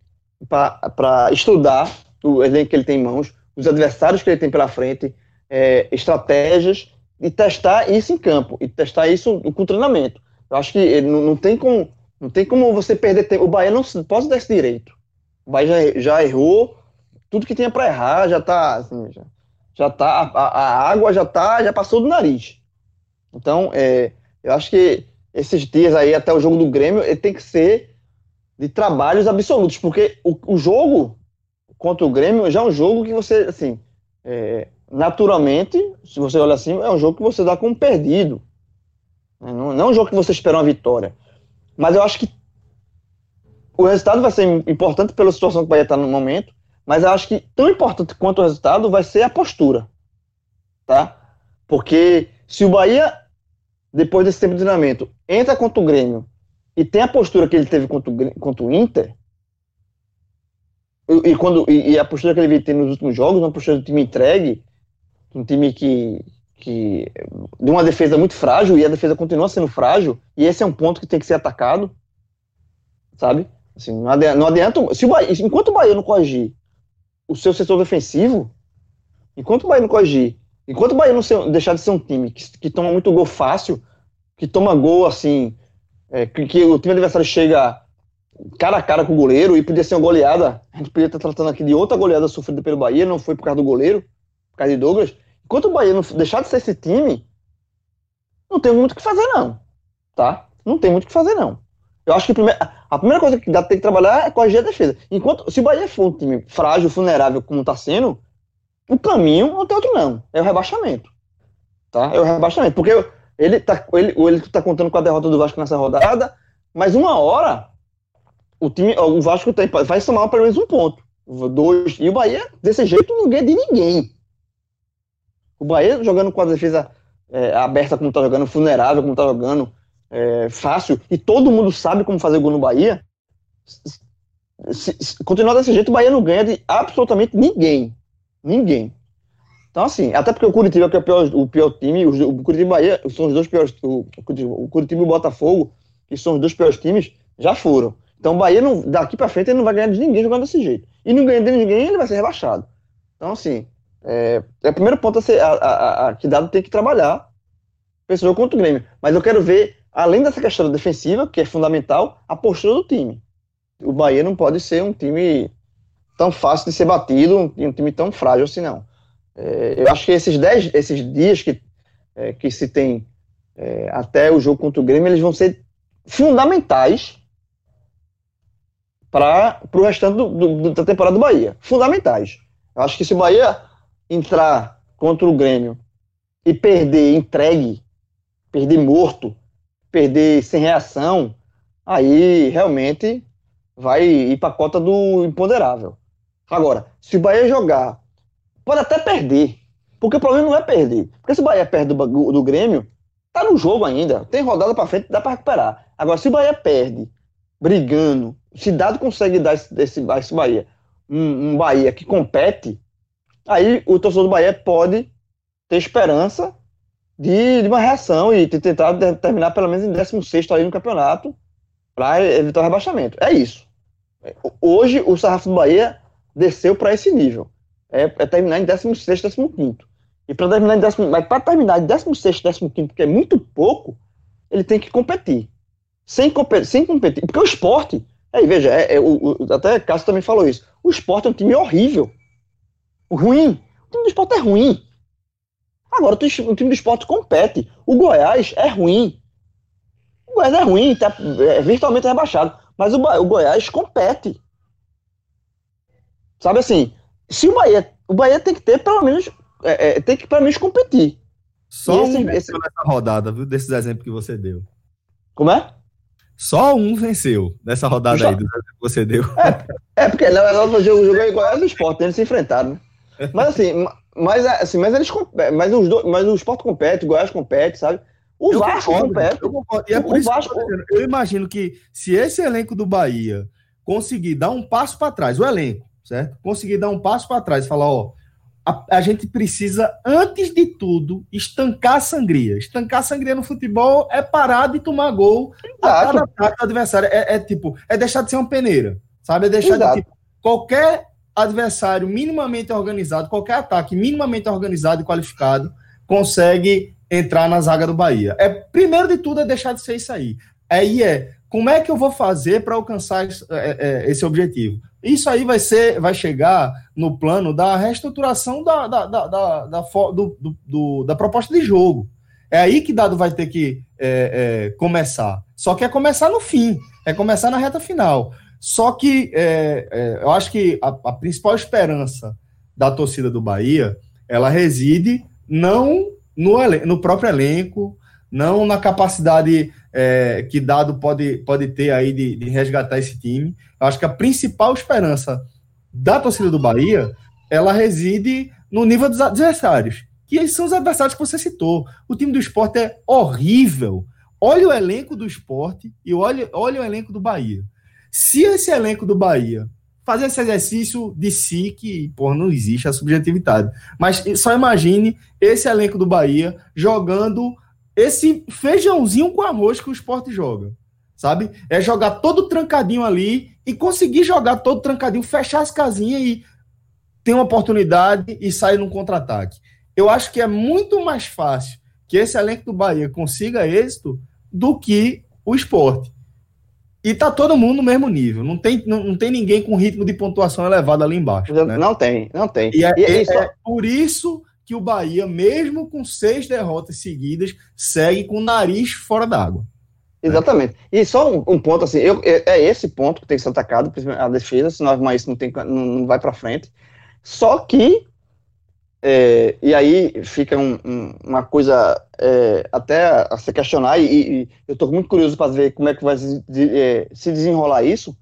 para estudar o elenco que ele tem em mãos, os adversários que ele tem pela frente, é, estratégias e testar isso em campo e testar isso com treinamento. Eu acho que não, não, tem como não tem como você perder tempo. O Bahia não pode dar esse direito. O Bahia já, já errou tudo que tinha para errar já tá, assim, já, já tá, a, a, água já tá, já passou do nariz. Então, é, eu acho que esses dias aí até o jogo do Grêmio, ele tem que ser de trabalhos absolutos, porque o, o jogo contra o Grêmio já é um jogo que você, assim, é, naturalmente, se você olha assim, é um jogo que você dá como perdido. Não, não é um jogo que você espera uma vitória. Mas eu acho que o resultado vai ser importante pela situação que o Bahia está no momento, mas eu acho que tão importante quanto o resultado vai ser a postura. Tá? Porque se o Bahia, depois desse tempo de treinamento, entra contra o Grêmio e tem a postura que ele teve contra o, contra o Inter, e, e quando, e, e, a postura que ele tendo nos últimos jogos, uma postura do time entregue, um time que, que de uma defesa muito frágil e a defesa continua sendo frágil, e esse é um ponto que tem que ser atacado, sabe? Assim, não adianta, não adianta se o Bahia, enquanto o Bahia não corrigir o seu setor defensivo, enquanto o Bahia não corrigir, enquanto o Bahia não ser, deixar de ser um time que, que toma muito gol fácil, que toma gol assim, é, que, que, o time adversário chega cara a cara com o goleiro e podia ser uma goleada. A gente podia estar tratando aqui de outra goleada sofrida pelo Bahia, não foi por causa do goleiro, por causa de Douglas. Enquanto o Bahia não deixar de ser esse time, não tem muito o que fazer, não. Tá? Não tem muito o que fazer, não. Eu acho que a primeira, a primeira coisa que dá tem que trabalhar é corrigir a defesa. Enquanto, se o Bahia for um time frágil, vulnerável, como está sendo, o caminho não tem outro, não. É o rebaixamento. Tá? É o rebaixamento. Porque ele tá, ele, ele tá contando com a derrota do Vasco nessa rodada, mas uma hora o time, o Vasco tem, vai somar pelo menos um ponto. Dois. E o Bahia, desse jeito, não ganha de ninguém. O Bahia jogando com a defesa é, aberta como tá jogando, vulnerável como tá jogando, é, fácil, e todo mundo sabe como fazer gol no Bahia. Se, se, continuar desse jeito, o Bahia não ganha de absolutamente ninguém. Ninguém. Então, assim, até porque o Curitiba, é o pior, o pior time, o, Curitiba e Bahia são os dois piores. O, o Curitiba e o Botafogo, que são os dois piores times, já foram. Então o Bahia, não, daqui para frente, ele não vai ganhar de ninguém jogando desse jeito. E não ganhando de ninguém, ele vai ser rebaixado. Então, assim, é, é o primeiro ponto a, ser, a, a, a, que dado tem que trabalhar jogo contra o Grêmio. Mas eu quero ver, além dessa questão defensiva, que é fundamental, a postura do time. O Bahia não pode ser um time tão fácil de ser batido, um, um time tão frágil assim, não. É, eu acho que esses dez, esses dias que, é, que se tem é, até o jogo contra o Grêmio, eles vão ser fundamentais para o restante do, do, da temporada do Bahia. Fundamentais. Eu acho que se o Bahia entrar contra o Grêmio e perder entregue, perder morto, perder sem reação, aí realmente vai ir para a cota do imponderável. Agora, se o Bahia jogar, pode até perder, porque o problema não é perder. Porque se o Bahia perde do, do, Grêmio, tá no jogo ainda, tem rodada para frente, dá para recuperar. Agora, se o Bahia perde, brigando, se Dado consegue dar esse, esse, esse Bahia, um, um Bahia que compete, aí o torcedor do Bahia pode ter esperança de, de uma reação e tentar terminar pelo menos em 16 aí no campeonato para evitar o rebaixamento. É isso. Hoje o sarrafo do Bahia desceu para esse nível. É, é, terminar em 16, 15. E para terminar em 16, mas para terminar em 16, 15, que é muito pouco, ele tem que competir. Sem, competir, sem competir. Porque o esporte, aí veja, é, é, o, o, até Cássio também falou isso. O esporte é um time horrível. Ruim. O time do esporte é ruim. Agora o time do esporte compete. O Goiás é ruim. O Goiás é ruim, tá é virtualmente rebaixado. Mas o, o Goiás compete. Sabe assim, se o Bahia. O Bahia tem que ter pelo menos. É, é, tem que pelo menos competir. Só esse, um esse... nessa rodada, viu? Desses exemplos que você deu. Como é? Só um venceu nessa rodada aí do que você deu. É, é porque na verdade o jogo, jogo é igual ao do esporte, eles se enfrentaram, né? Mas assim, mas, assim, mas eles mas os dois, mas o esporte compete, o Goiás compete, sabe? O eu Vasco concordo, compete. Eu concordo. E é o Vasco... eu imagino que se esse elenco do Bahia conseguir dar um passo para trás, o elenco, certo? Conseguir dar um passo para trás e falar, ó, a, a, gente precisa, antes de tudo, estancar a sangria. Estancar a sangria no futebol é parar de tomar gol a cada ataque do adversário. É, é, tipo, é deixar de ser uma peneira, sabe? É deixar Exato. de tipo, qualquer adversário minimamente organizado, qualquer ataque minimamente organizado e qualificado consegue entrar na zaga do Bahia. É primeiro de tudo é deixar de ser isso aí. Aí é como é que eu vou fazer para alcançar esse, é, é, esse objetivo? Isso aí vai ser, vai chegar no plano da reestruturação da, da, da, da, da, do, do, da proposta de jogo. É aí que dado vai ter que é, é, começar. Só que é começar no fim, é começar na reta final. Só que é, é, eu acho que a, a, principal esperança da torcida do Bahia, ela reside não no, no próprio elenco, não na capacidade é, que Dado pode, pode ter aí de, de, resgatar esse time. Eu acho que a principal esperança da torcida do Bahia, ela reside no nível dos adversários, que são os adversários que você citou. O time do esporte é horrível. Olha o elenco do esporte e olha, olha o elenco do Bahia. Se esse elenco do Bahia fazer esse exercício de si, que porra, não existe a subjetividade, mas só imagine esse elenco do Bahia jogando esse feijãozinho com arroz que o esporte joga, sabe? É jogar todo trancadinho ali e conseguir jogar todo trancadinho, fechar as casinhas e ter uma oportunidade e sair num contra-ataque. Eu acho que é muito mais fácil que esse elenco do Bahia consiga êxito do que o esporte. E tá todo mundo no mesmo nível. Não tem, não, não tem ninguém com ritmo de pontuação elevado ali embaixo. Né? Não tem, não tem. E é, e é, é por isso que o Bahia, mesmo com seis derrotas seguidas, segue com o nariz fora d'água. Exatamente. E só um, um ponto assim, eu, é, é, esse ponto que tem que ser atacado, a defesa, senão mais isso não, tem, não, não vai para frente. Só que é, e aí fica um, um, uma coisa é, até a se questionar, e, e eu estou muito curioso para ver como é que vai se, de, é, se, desenrolar isso,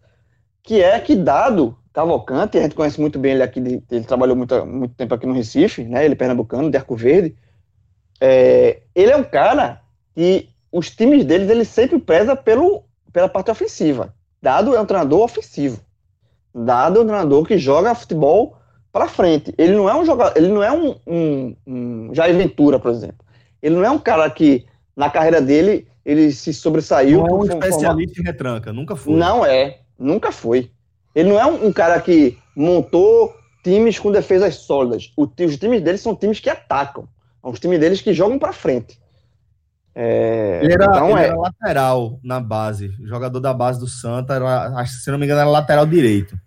que é que dado Cavalcante, a gente conhece muito bem ele aqui, ele trabalhou muito, muito tempo aqui no Recife, né, ele é pernambucano, de Arco Verde, é, ele é um cara que os times deles, ele sempre preza pelo, pela parte ofensiva. Dado é um treinador ofensivo. Dado é um treinador que joga futebol para frente. Ele não é um jogador, ele não é um, um, um, Jair Ventura, por exemplo. Ele não é um cara que na carreira dele ele se sobressaiu. Não é um especialista em retranca, nunca foi. Não é, nunca foi. Ele não é um, um cara que montou times com defesas sólidas. O, os times dele são times que atacam. São os times deles que jogam para frente. É, ele era, então ele é... era lateral na base, jogador da base do Santa, era, acho se não me engano era lateral direito.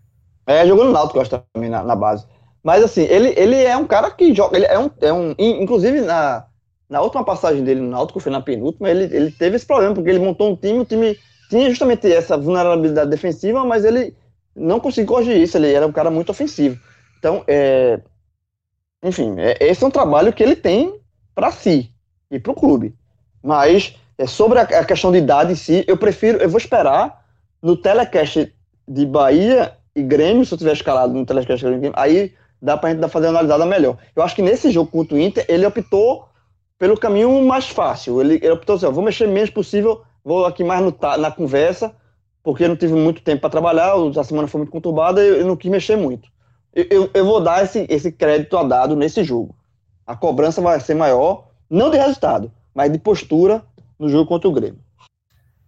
É, jogou no Náutico, acho também, na, na base. Mas assim, ele, ele é um cara que joga. Ele é um. É um inclusive, na, na última passagem dele no Náutico, foi na penúltima, ele, ele teve esse problema, porque ele montou um time, o time tinha justamente essa vulnerabilidade defensiva, mas ele não conseguiu corrigir isso, ele era um cara muito ofensivo. Então, é, enfim, é, esse é um trabalho que ele tem para si e para o clube. Mas é, sobre a, a, questão de idade em si, eu prefiro, eu vou esperar no telecast de Bahia e Grêmio, se eu tiver escalado no telecast de Grêmio, aí dá pra gente fazer uma analisada melhor. Eu acho que nesse jogo contra o Inter, ele optou pelo caminho mais fácil. Ele, ele optou assim, ó, vou mexer menos possível, vou aqui mais no, na conversa, porque eu não tive muito tempo para trabalhar, a semana foi muito conturbada, eu, eu não quis mexer muito. Eu, eu, eu, vou dar esse, esse crédito a dado nesse jogo. A cobrança vai ser maior, não de resultado, mas de postura no jogo contra o Grêmio.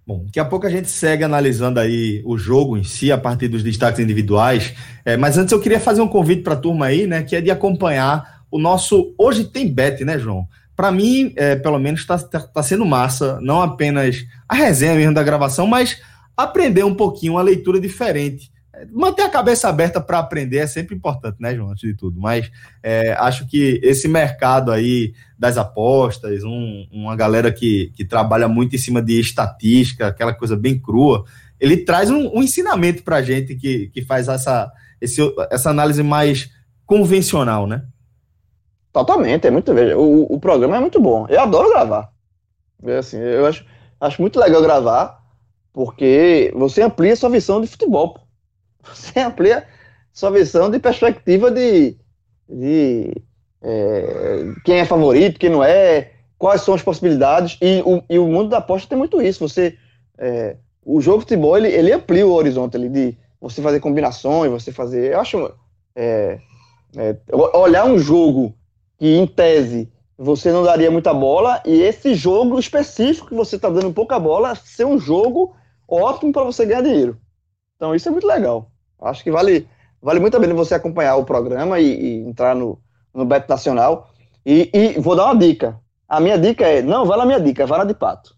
Bom, daqui a pouco a gente segue analisando aí o jogo em si, a partir dos destaques individuais. É, mas antes eu queria fazer um convite para a turma aí, né, que é de acompanhar o nosso. Hoje tem bet, né, João? Para mim, é, pelo menos, está tá, tá sendo massa, não apenas a resenha mesmo da gravação, mas aprender um pouquinho, uma leitura diferente manter a cabeça aberta para aprender é sempre importante, né, João? Antes de tudo. Mas é, acho que esse mercado aí das apostas, um, uma galera que, que trabalha muito em cima de estatística, aquela coisa bem crua, ele traz um, um ensinamento para a gente que, que faz essa, esse, essa análise mais convencional, né? Totalmente, é muito. Veja, o, o programa é muito bom. Eu adoro gravar. É assim, eu acho, acho muito legal gravar, porque você amplia sua visão de futebol. Pô você amplia sua visão de perspectiva de, de é, quem é favorito, quem não é, quais são as possibilidades. E o, e o mundo da aposta tem muito isso. Você, é, o jogo de futebol ele, ele amplia o horizonte ali, de você fazer combinações, você fazer. Eu acho. É, é olhar um jogo que, em tese, você não daria muita bola, e esse jogo específico que você está dando pouca bola, ser um jogo ótimo para você ganhar dinheiro. Então isso é muito legal. Acho que vale, vale muito a pena você acompanhar o programa e, e entrar no, no Bet Nacional. E, e, vou dar uma dica. A minha dica é, não vale a minha dica, vale a de Pato.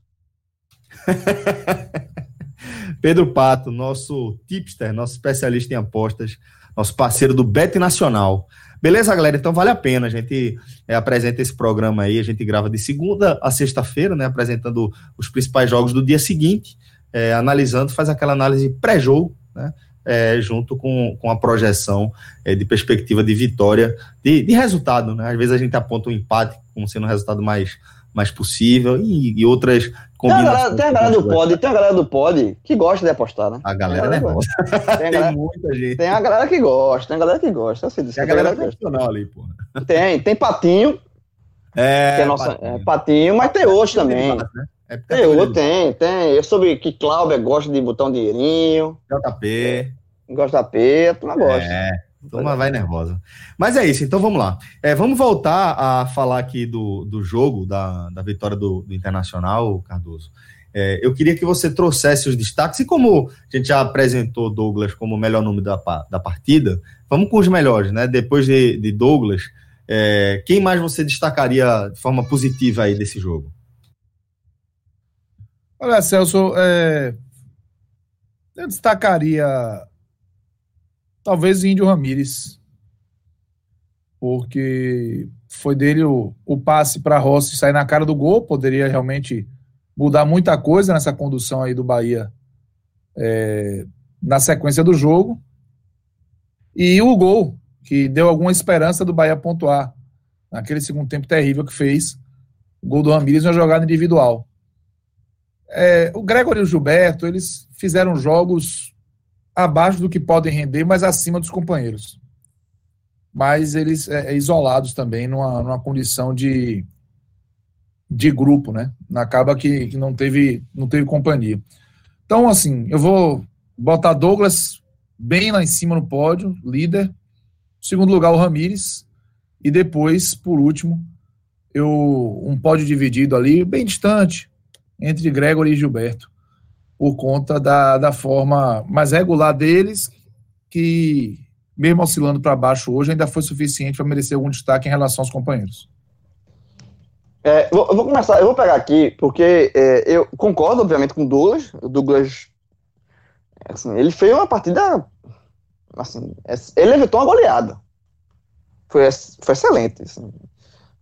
Pedro Pato, nosso tipster, nosso especialista em apostas, nosso parceiro do Bet Nacional. Beleza, galera? Então vale a pena. A gente é, apresenta esse programa aí, a gente grava de segunda a sexta-feira, né? Apresentando os principais jogos do dia seguinte é, analisando, faz aquela análise pré-jogo, né? É, junto com, com a projeção é, de perspectiva de vitória, de, de, resultado. Né? Às vezes a gente aponta o um empate como sendo o resultado mais, mais possível e, e outras combinações. Tem a galera, do pod, tem a galera do pod que gosta de apostar, né? A galera, é nervosa. Tem, tem galera, muita gente. Tem a galera que gosta, tem a galera que gosta. Assim, tem a galera profissional ali, pô. Tem, tem Patinho. É, que é nossa, patinho. É, patinho mas tem outros também. Né? É tem, eu, tem, tem. Eu soube que Cláudia gosta de botar um dinheirinho. JP. JP, a turma gosta. É, a turma vai nervosa. Mas é isso, então vamos lá. É, vamos voltar a falar aqui do, do jogo, da, da vitória do, do Internacional, Cardoso. É, eu queria que você trouxesse os destaques, e como a gente já apresentou Douglas como o melhor nome da, da partida, vamos com os melhores, né? Depois de, de Douglas, é, quem mais você destacaria de forma positiva aí desse jogo? Olha, Celso, é... eu destacaria talvez Índio Ramírez, porque foi dele o, o passe para Rossi sair na cara do gol, poderia realmente mudar muita coisa nessa condução aí do Bahia é, na sequência do jogo. E o gol, que deu alguma esperança do Bahia pontuar naquele segundo tempo terrível que fez. O gol do Ramírez uma jogada individual. É, o Gregory e o Gilberto, eles fizeram jogos abaixo do que podem render, mas acima dos companheiros. Mas eles é, é isolados também numa, numa condição de, de grupo, né? Acaba que, que não, teve, não teve companhia. Então, assim, eu vou botar Douglas bem lá em cima no pódio, líder. Segundo lugar, o Ramires. E depois, por último, eu um pódio dividido ali, bem distante, entre Gregory e Gilberto, por conta da, da forma mais regular deles, que, mesmo oscilando para baixo hoje, ainda foi suficiente para merecer algum destaque em relação aos companheiros. É, eu vou começar, eu vou pegar aqui, porque é, eu concordo, obviamente, com o Douglas. O Douglas, assim, ele fez uma partida, assim, ele evitou uma goleada. Foi, foi excelente. Assim.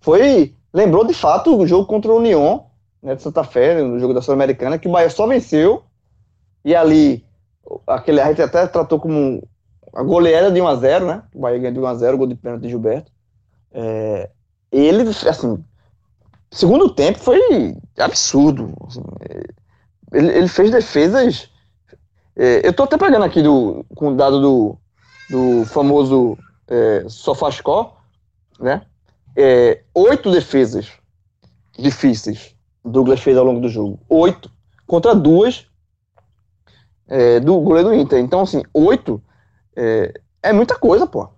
Foi, lembrou de fato o jogo contra o União, né, de Santa Fé, no jogo da Sul-Americana, que o Bahia só venceu, e ali, aquele, a gente até tratou como a goleada de 1x0, né? O Bahia ganhou de 1x0, gol de pênalti de Gilberto. É, ele, assim, segundo tempo foi absurdo. Assim, ele, ele, fez defesas. É, eu tô até pegando aqui do, com o dado do, do famoso é, Sofascó, né? É, oito defesas difíceis Douglas fez ao longo do jogo. Oito contra duas é, do goleiro do Inter. Então, assim, oito é, é muita coisa, pô.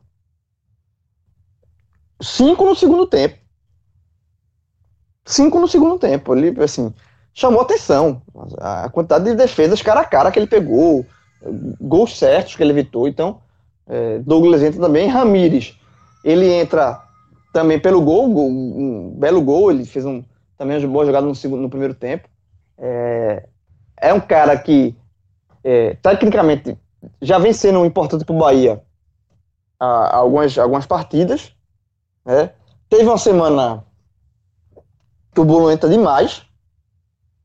Cinco no segundo tempo. Cinco no segundo tempo. Ele, assim, chamou atenção. A quantidade de defesas cara a cara que ele pegou, gols certos que ele evitou. Então, é, Douglas entra também. Ramires, ele entra também pelo gol, um belo gol. Ele fez um, também uma boa jogada no, segundo, no primeiro tempo. É, é um cara que, é, tecnicamente, já vem sendo importante para o Bahia há algumas, algumas partidas. Né? Teve uma semana turbulenta demais,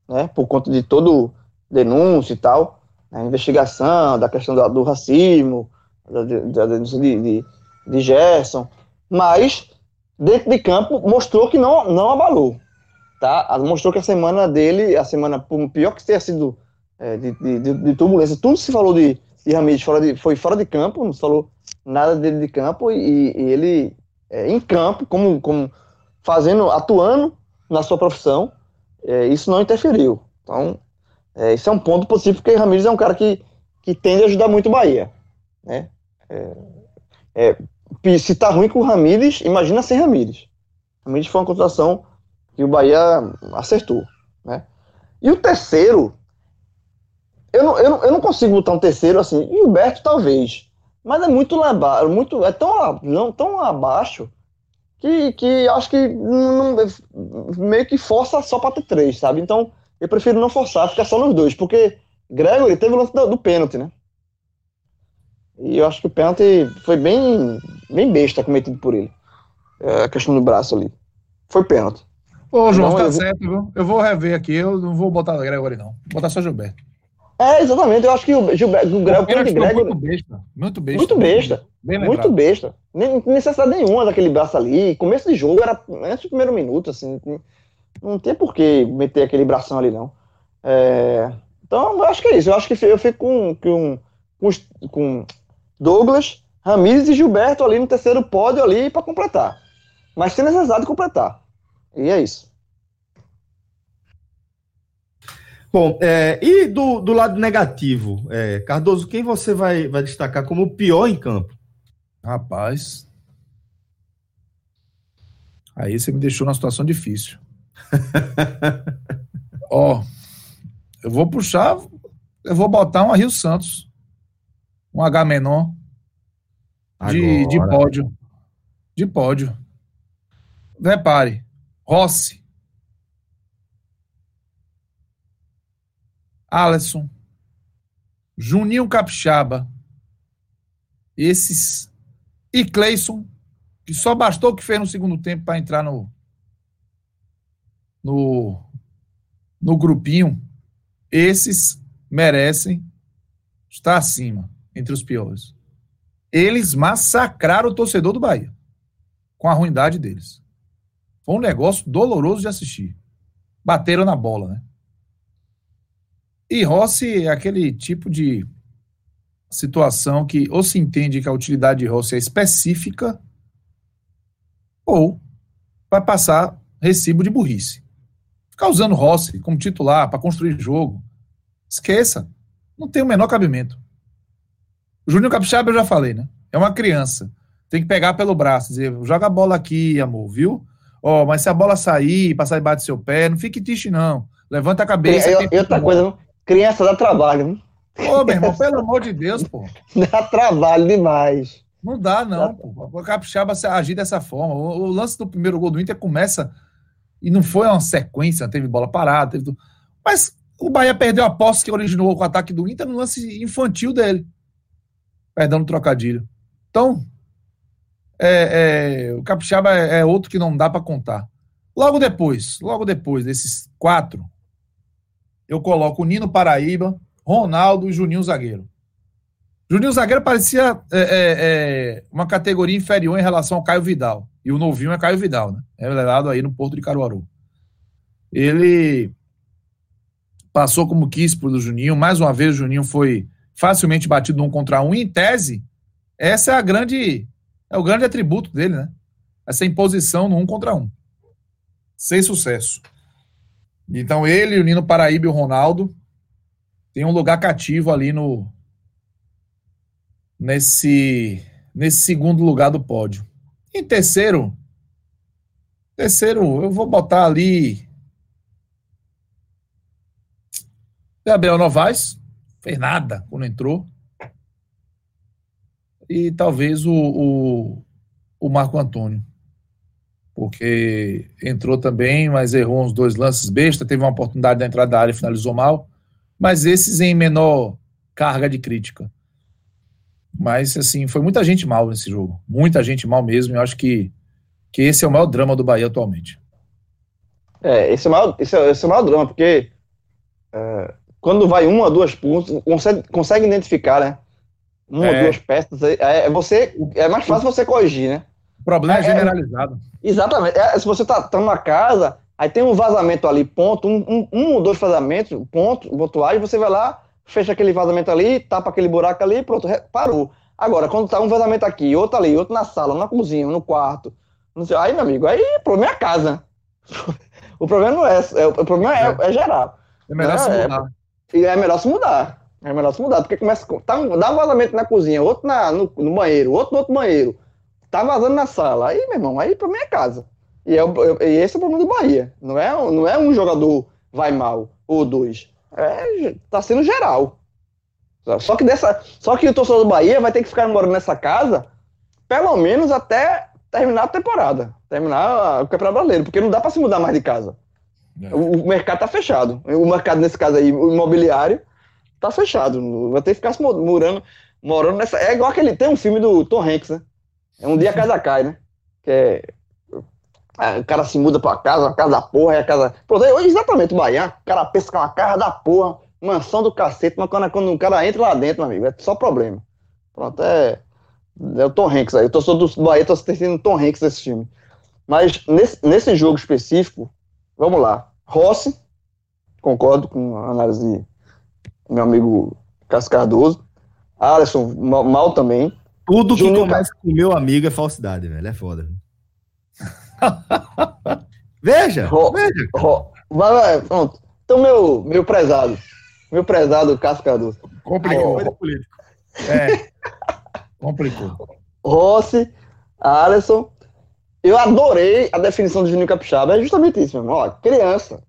né? por conta de todo denúncio e tal, a investigação da questão do, do racismo, da, da denúncia de, de, de Gerson, mas dentro de campo mostrou que não, não abalou tá? Mostrou que a semana dele, a semana, pior que tenha sido é, de, de, de, turbulência, tudo se falou de, de Ramires fora de, foi fora de campo, não se falou nada dele de campo, e, e ele é, em campo, como, como fazendo, atuando na sua profissão, é, isso não interferiu. Então, é, isso é um ponto positivo, porque Ramires é um cara que, que tende a ajudar muito o Bahia. Né? É, é, se tá ruim com o Ramires, imagina sem Ramires. Ramires foi uma contratação que o Bahia acertou, né? E o terceiro, eu não, eu não, eu não consigo botar um terceiro assim, Gilberto talvez, mas é muito lá muito, é tão, não, tão abaixo que, que acho que não, meio que força só para ter três, sabe? Então eu prefiro não forçar, ficar só nos dois, porque Gregory teve o lance do, do pênalti, né? E eu acho que o pênalti foi bem, bem besta cometido por ele. É, a questão do braço ali. Foi pênalti. Ô, João, não, tá certo, viu? Eu vou rever aqui, eu não vou botar Gregory, não. Vou botar só Gilberto. É, exatamente. Eu acho que o Gilberto, o Gregory, Muito besta. Muito besta. Muito besta. muito besta. Nem necessidade nenhuma daquele braço ali. Começo de jogo era antes do primeiro minuto, assim. Não tem por que meter aquele bração ali, não. É, então, eu acho que é isso. Eu acho que eu fico com, com, com, com Douglas, Ramires e Gilberto ali no terceiro pódio ali para completar. Mas sem necessidade de completar. E é isso. Bom, é, e do, do lado negativo, é, Cardoso, quem você vai, vai destacar como o pior em campo? Rapaz. Aí você me deixou numa situação difícil. Ó, eu vou puxar, eu vou botar um Rio Santos, um H menor de, de pódio. De pódio. Repare, Rossi. Alisson, Juninho Capixaba, esses e Cleison, que só bastou o que fez no segundo tempo para entrar no, no, no grupinho, esses merecem estar acima, entre os piores. Eles massacraram o torcedor do Bahia com a ruindade deles. Foi um negócio doloroso de assistir. Bateram na bola, né? E Rossi é aquele tipo de situação que ou se entende que a utilidade de Rossi é específica ou vai passar recibo de burrice. Ficar usando Rossi como titular para construir jogo, esqueça. Não tem o menor cabimento. O Júnior Capixaba eu já falei, né? É uma criança. Tem que pegar pelo braço, dizer, joga a bola aqui, amor, viu? Ó, oh, mas se a bola sair, passar debaixo do seu pé, não fique triste, não. Levanta a cabeça. E, e outra coisa, criança dá trabalho, hein? Ô, meu irmão, pelo amor de Deus, pô. Dá trabalho demais. Não dá, não, dá. pô. O Capixaba agir dessa forma. O, o, lance do primeiro gol do Inter começa e não foi uma sequência, teve bola parada, teve tudo. Mas o Bahia perdeu a posse que originou o ataque do Inter no lance infantil dele. Perdão no trocadilho. Então, é, é, o Capixaba é, é outro que não dá para contar. Logo depois, logo depois desses quatro, eu coloco o Nino Paraíba, Ronaldo e Juninho Zagueiro. Juninho Zagueiro parecia é, é, é, uma categoria inferior em relação ao Caio Vidal. E o novinho é Caio Vidal, né? É levado aí no Porto de Caruaru. Ele passou como quis pro Juninho. Mais uma vez, o Juninho foi facilmente batido um contra um. E, em tese, essa é a grande. É o grande atributo dele, né? Essa imposição no um contra um. Sem sucesso. Então, ele, o Nino Paraíba e o Ronaldo tem um lugar cativo ali no nesse nesse segundo lugar do pódio. Em terceiro, terceiro, eu vou botar ali Gabriel Novaes, fez nada quando entrou. E talvez o, o, o Marco Antônio porque entrou também, mas errou uns dois lances besta, teve uma oportunidade da entrada da área e finalizou mal mas esses em menor carga de crítica. Mas, assim, foi muita gente mal nesse jogo. Muita gente mal mesmo. Eu acho que, que esse é o maior drama do Bahia atualmente. É, esse é o maior, esse é, esse é o maior drama, porque é, quando vai uma duas pontos, consegue, consegue identificar, né? Uma é. ou duas peças, é, é, você, é mais fácil você corrigir, né? O problema é, é generalizado. exatamente. É, se você tá, tá numa casa, Aí tem um vazamento ali, ponto, um, um, um ou dois vazamentos, ponto, pontuais, você vai lá, fecha aquele vazamento ali, tapa aquele buraco ali, pronto, parou. Agora, quando tá um vazamento aqui, outro ali, outro na sala, na cozinha, no quarto, não sei, aí, meu amigo, aí o problema é a casa. o problema não é, é o problema é, é, é geral. É melhor é, se mudar. É, é melhor se mudar. É melhor se mudar, porque começa, tá, dá um vazamento na cozinha, outro na, no, no banheiro, outro no outro banheiro, tá vazando na sala, aí, meu irmão, aí o problema é casa. E, é, e esse é o problema do Bahia. Não é, não é um jogador vai mal ou dois. É, tá sendo geral. Só que, dessa, só que o torcedor do Bahia vai ter que ficar morando nessa casa pelo menos até terminar a temporada, terminar o Campeonato Brasileiro, porque não dá para se mudar mais de casa. É. O, o, mercado tá fechado. O mercado, nesse caso aí, o imobiliário, tá fechado. Vai ter que ficar morando, morando nessa. É igual aquele. Tem um filme do Tom Hanks, né? É um dia a casa cai, né? Que é o cara se muda pra casa, uma casa da porra, é a casa. Pronto, é exatamente o Bahia. O cara pensa que é uma casa da porra, mansão do cacete, mas quando, quando o cara entra lá dentro, meu amigo, é só problema. Pronto, é. É o Tom Hanks aí. Eu tô só do Bahia, tô assistindo o Tom Hanks nesse filme. Mas nesse, nesse jogo específico, vamos lá. Rossi, concordo com a análise meu amigo Cássio Cardoso. Alisson, mal, mal também. Tudo que Júnior começa com meu amigo é falsidade, velho. É foda. veja, ro, veja. Ro, vai, vai, pronto. Então, meu, meu prezado, meu prezado Cascador. Complicou. É, complicou. Rossi, Alisson, eu adorei a definição do Juninho Capixaba. É justamente isso, meu irmão. Ó, criança.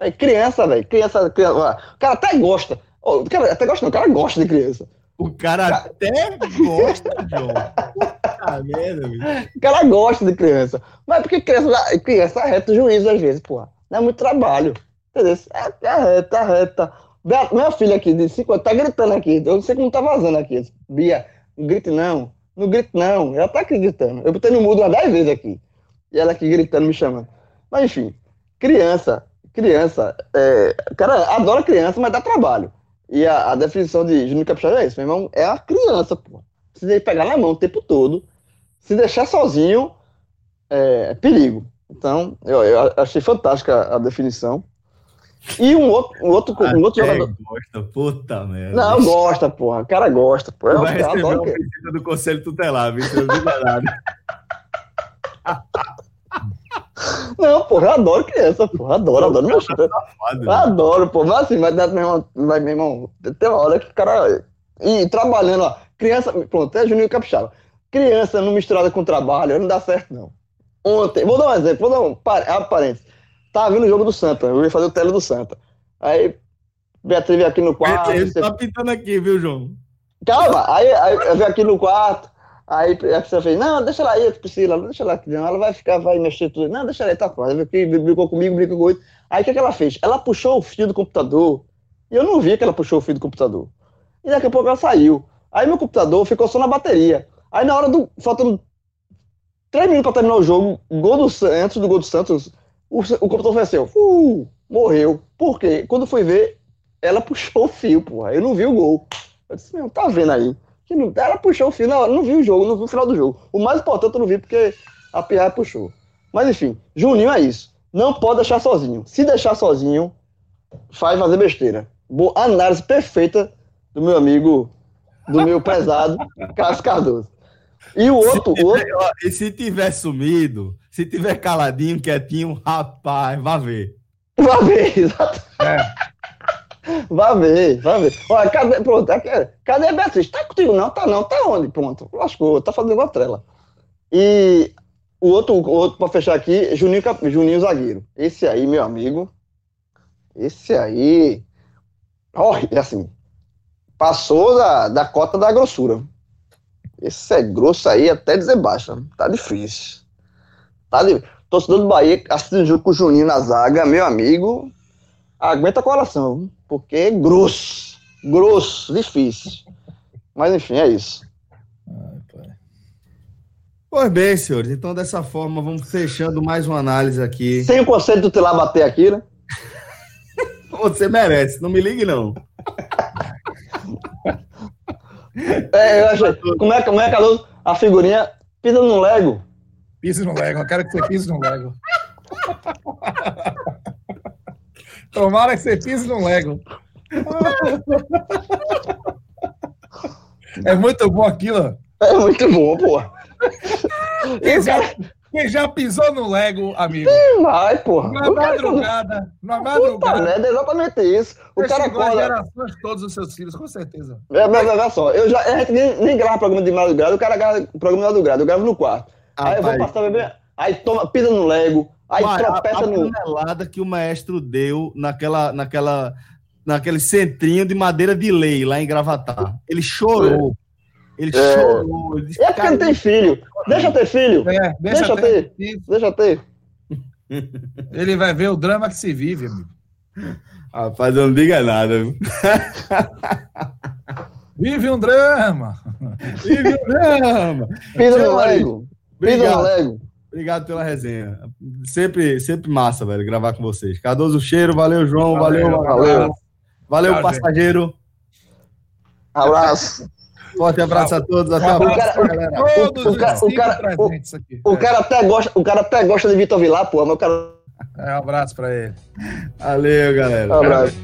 É criança, velho. Criança, criança. O cara até gosta. O cara até gosta, não. O cara gosta de criança. O cara até gosta, John. Puta merda, bicho. O cara gosta de criança. Mas porque criança, criança reta o juízo às vezes, porra. Não é muito trabalho. Entendeu? É, é reta, é reta. Minha filha aqui de 5 anos tá gritando aqui. Eu não sei como tá vazando aqui. Bia, não grite não. Não grite não. Ela tá aqui gritando. Eu botei no mudo umas 10 vezes aqui. E ela aqui gritando, me chamando. Mas enfim, criança, criança, é, cara, adora criança, mas dá trabalho. E a, a definição de Júnior Capixaba é isso, meu irmão, é a criança, pô. Precisa pegar na mão o tempo todo. Se deixar sozinho, é, é perigo. Então, eu, eu achei fantástica a definição. E um outro, um outro, um outro jogador. gosta, puta merda. Não, gosta, porra. O cara gosta, porra. Eu, Vai receber uma visita do Conselho Tutelar, viu? Não nada. Não, porra, eu adoro criança, porra. Adoro, adoro meu filho. Safado, Eu adoro, pô. Mas assim, vai dar, meu irmão, vai, meu irmão, tem uma hora que o cara. E trabalhando, ó. Criança, pronto, é Juninho Capixaba. Criança não misturada com trabalho, não dá certo, não. Ontem, vou dar um exemplo, vou dar um par- ah. Tava vendo o jogo do Santa, eu ia fazer o tele do Santa. Aí, Beatriz veio aqui no quarto. Ele você- tá pintando aqui, viu, João? Calma, aí, aí eu vim aqui no quarto, aí a pessoa fez, não, deixa ela aí, Priscila, deixa ela aqui, ela vai ficar, vai mexer tudo. Não, deixa ela aí, tá pronto. Aí brincou comigo, brincou com. Aí o que, que ela fez? Ela puxou o fio do computador, e eu não vi que ela puxou o fio do computador. E daqui a pouco ela saiu. Aí meu computador ficou só na bateria. Aí na hora do, faltando três minutos pra terminar o jogo, gol do, antes do gol do Santos, o, o computador foi assim, uh, morreu. Por quê? Quando fui ver, ela puxou o fio, porra. Eu não vi o gol. Eu disse, meu, tá vendo aí? Que não, ela puxou o fio na hora, não vi o jogo, não vi o final do jogo. O mais importante eu não vi porque a Pierre puxou. Mas enfim, Juninho é isso. Não pode deixar sozinho. Se deixar sozinho, faz fazer besteira. Boa análise perfeita do meu amigo, do meu prezado Carlos Cardoso. E o outro, se outro tiver, ó, e se tiver sumido, se tiver caladinho, quietinho, rapaz, vá ver. Vai ver, exato. É. Vai ver, vai ver. Olha, cadê, pronto, aqui, cadê a Beatriz? Tá contigo não? Tá não, tá onde? Pronto, lascou, tá fazendo uma trela. E o outro, o outro pra fechar aqui, Juninho, Juninho Zagueiro. Esse aí, meu amigo, esse aí, olha, assim, passou da, da cota da grossura. Esse é grosso aí até dizer baixa, tá difícil. Tá de... Torcedor do Bahia assistindo jogo com o Juninho na zaga, meu amigo, aguenta coração, viu? porque é grosso, grosso, difícil. Mas enfim, é isso. Ai, pai. Pois bem, senhores, então dessa forma vamos fechando mais uma análise aqui. Sem o conceito do Tilar bater aqui, né? Você merece, não me ligue não. É, eu achei. Como é, como é Carlos? A figurinha pisa no Lego. Pise no Lego, eu quero que você pise no Lego. Tomara que você pise no Lego. É muito bom aquilo. É muito bom. E Quem já, quem já pisou no Lego, amigo? Vai, porra. Na madrugada, na Puta madrugada. merda, é exatamente isso. O Você cara acorda. gerações de todos os seus filhos, com certeza. É, mas, olha só, eu já, a gente nem, nem grava programa de madrugada, o cara grava programa de madrugada, eu gravo no quarto. Aí eu vou passar bebê, aí toma, pisa no Lego, aí a, tropeça a no. panelada que o maestro deu naquela, naquela, naquele centrinho de madeira de lei lá em Gravatar. Ele chorou. Ele É. chorou. Ele disse, É porque não tem filho. Deixa eu ter filho. É, deixa, Deixa ter. Deixa eu ter. Ele vai ver o drama que se vive, amigo. Rapaz, eu não diga nada. Vive um drama. Vive o drama. Pisa no Lego. Pisa no. Lego. Obrigado pela resenha. Sempre, sempre massa, velho, gravar com vocês. Cardoso Cheiro, valeu, João, valeu, Valeu, valeu. valeu. Tchau, passageiro. Abraço. Forte abraço a todos. Até a Abraço, próxima, galera. Todos o cara- os o cara- presentes aqui. O cara até gosta, o cara até gosta de Vitor Vilar, porra, mas o cara. É, um abraço pra ele. Valeu, galera. Abraço.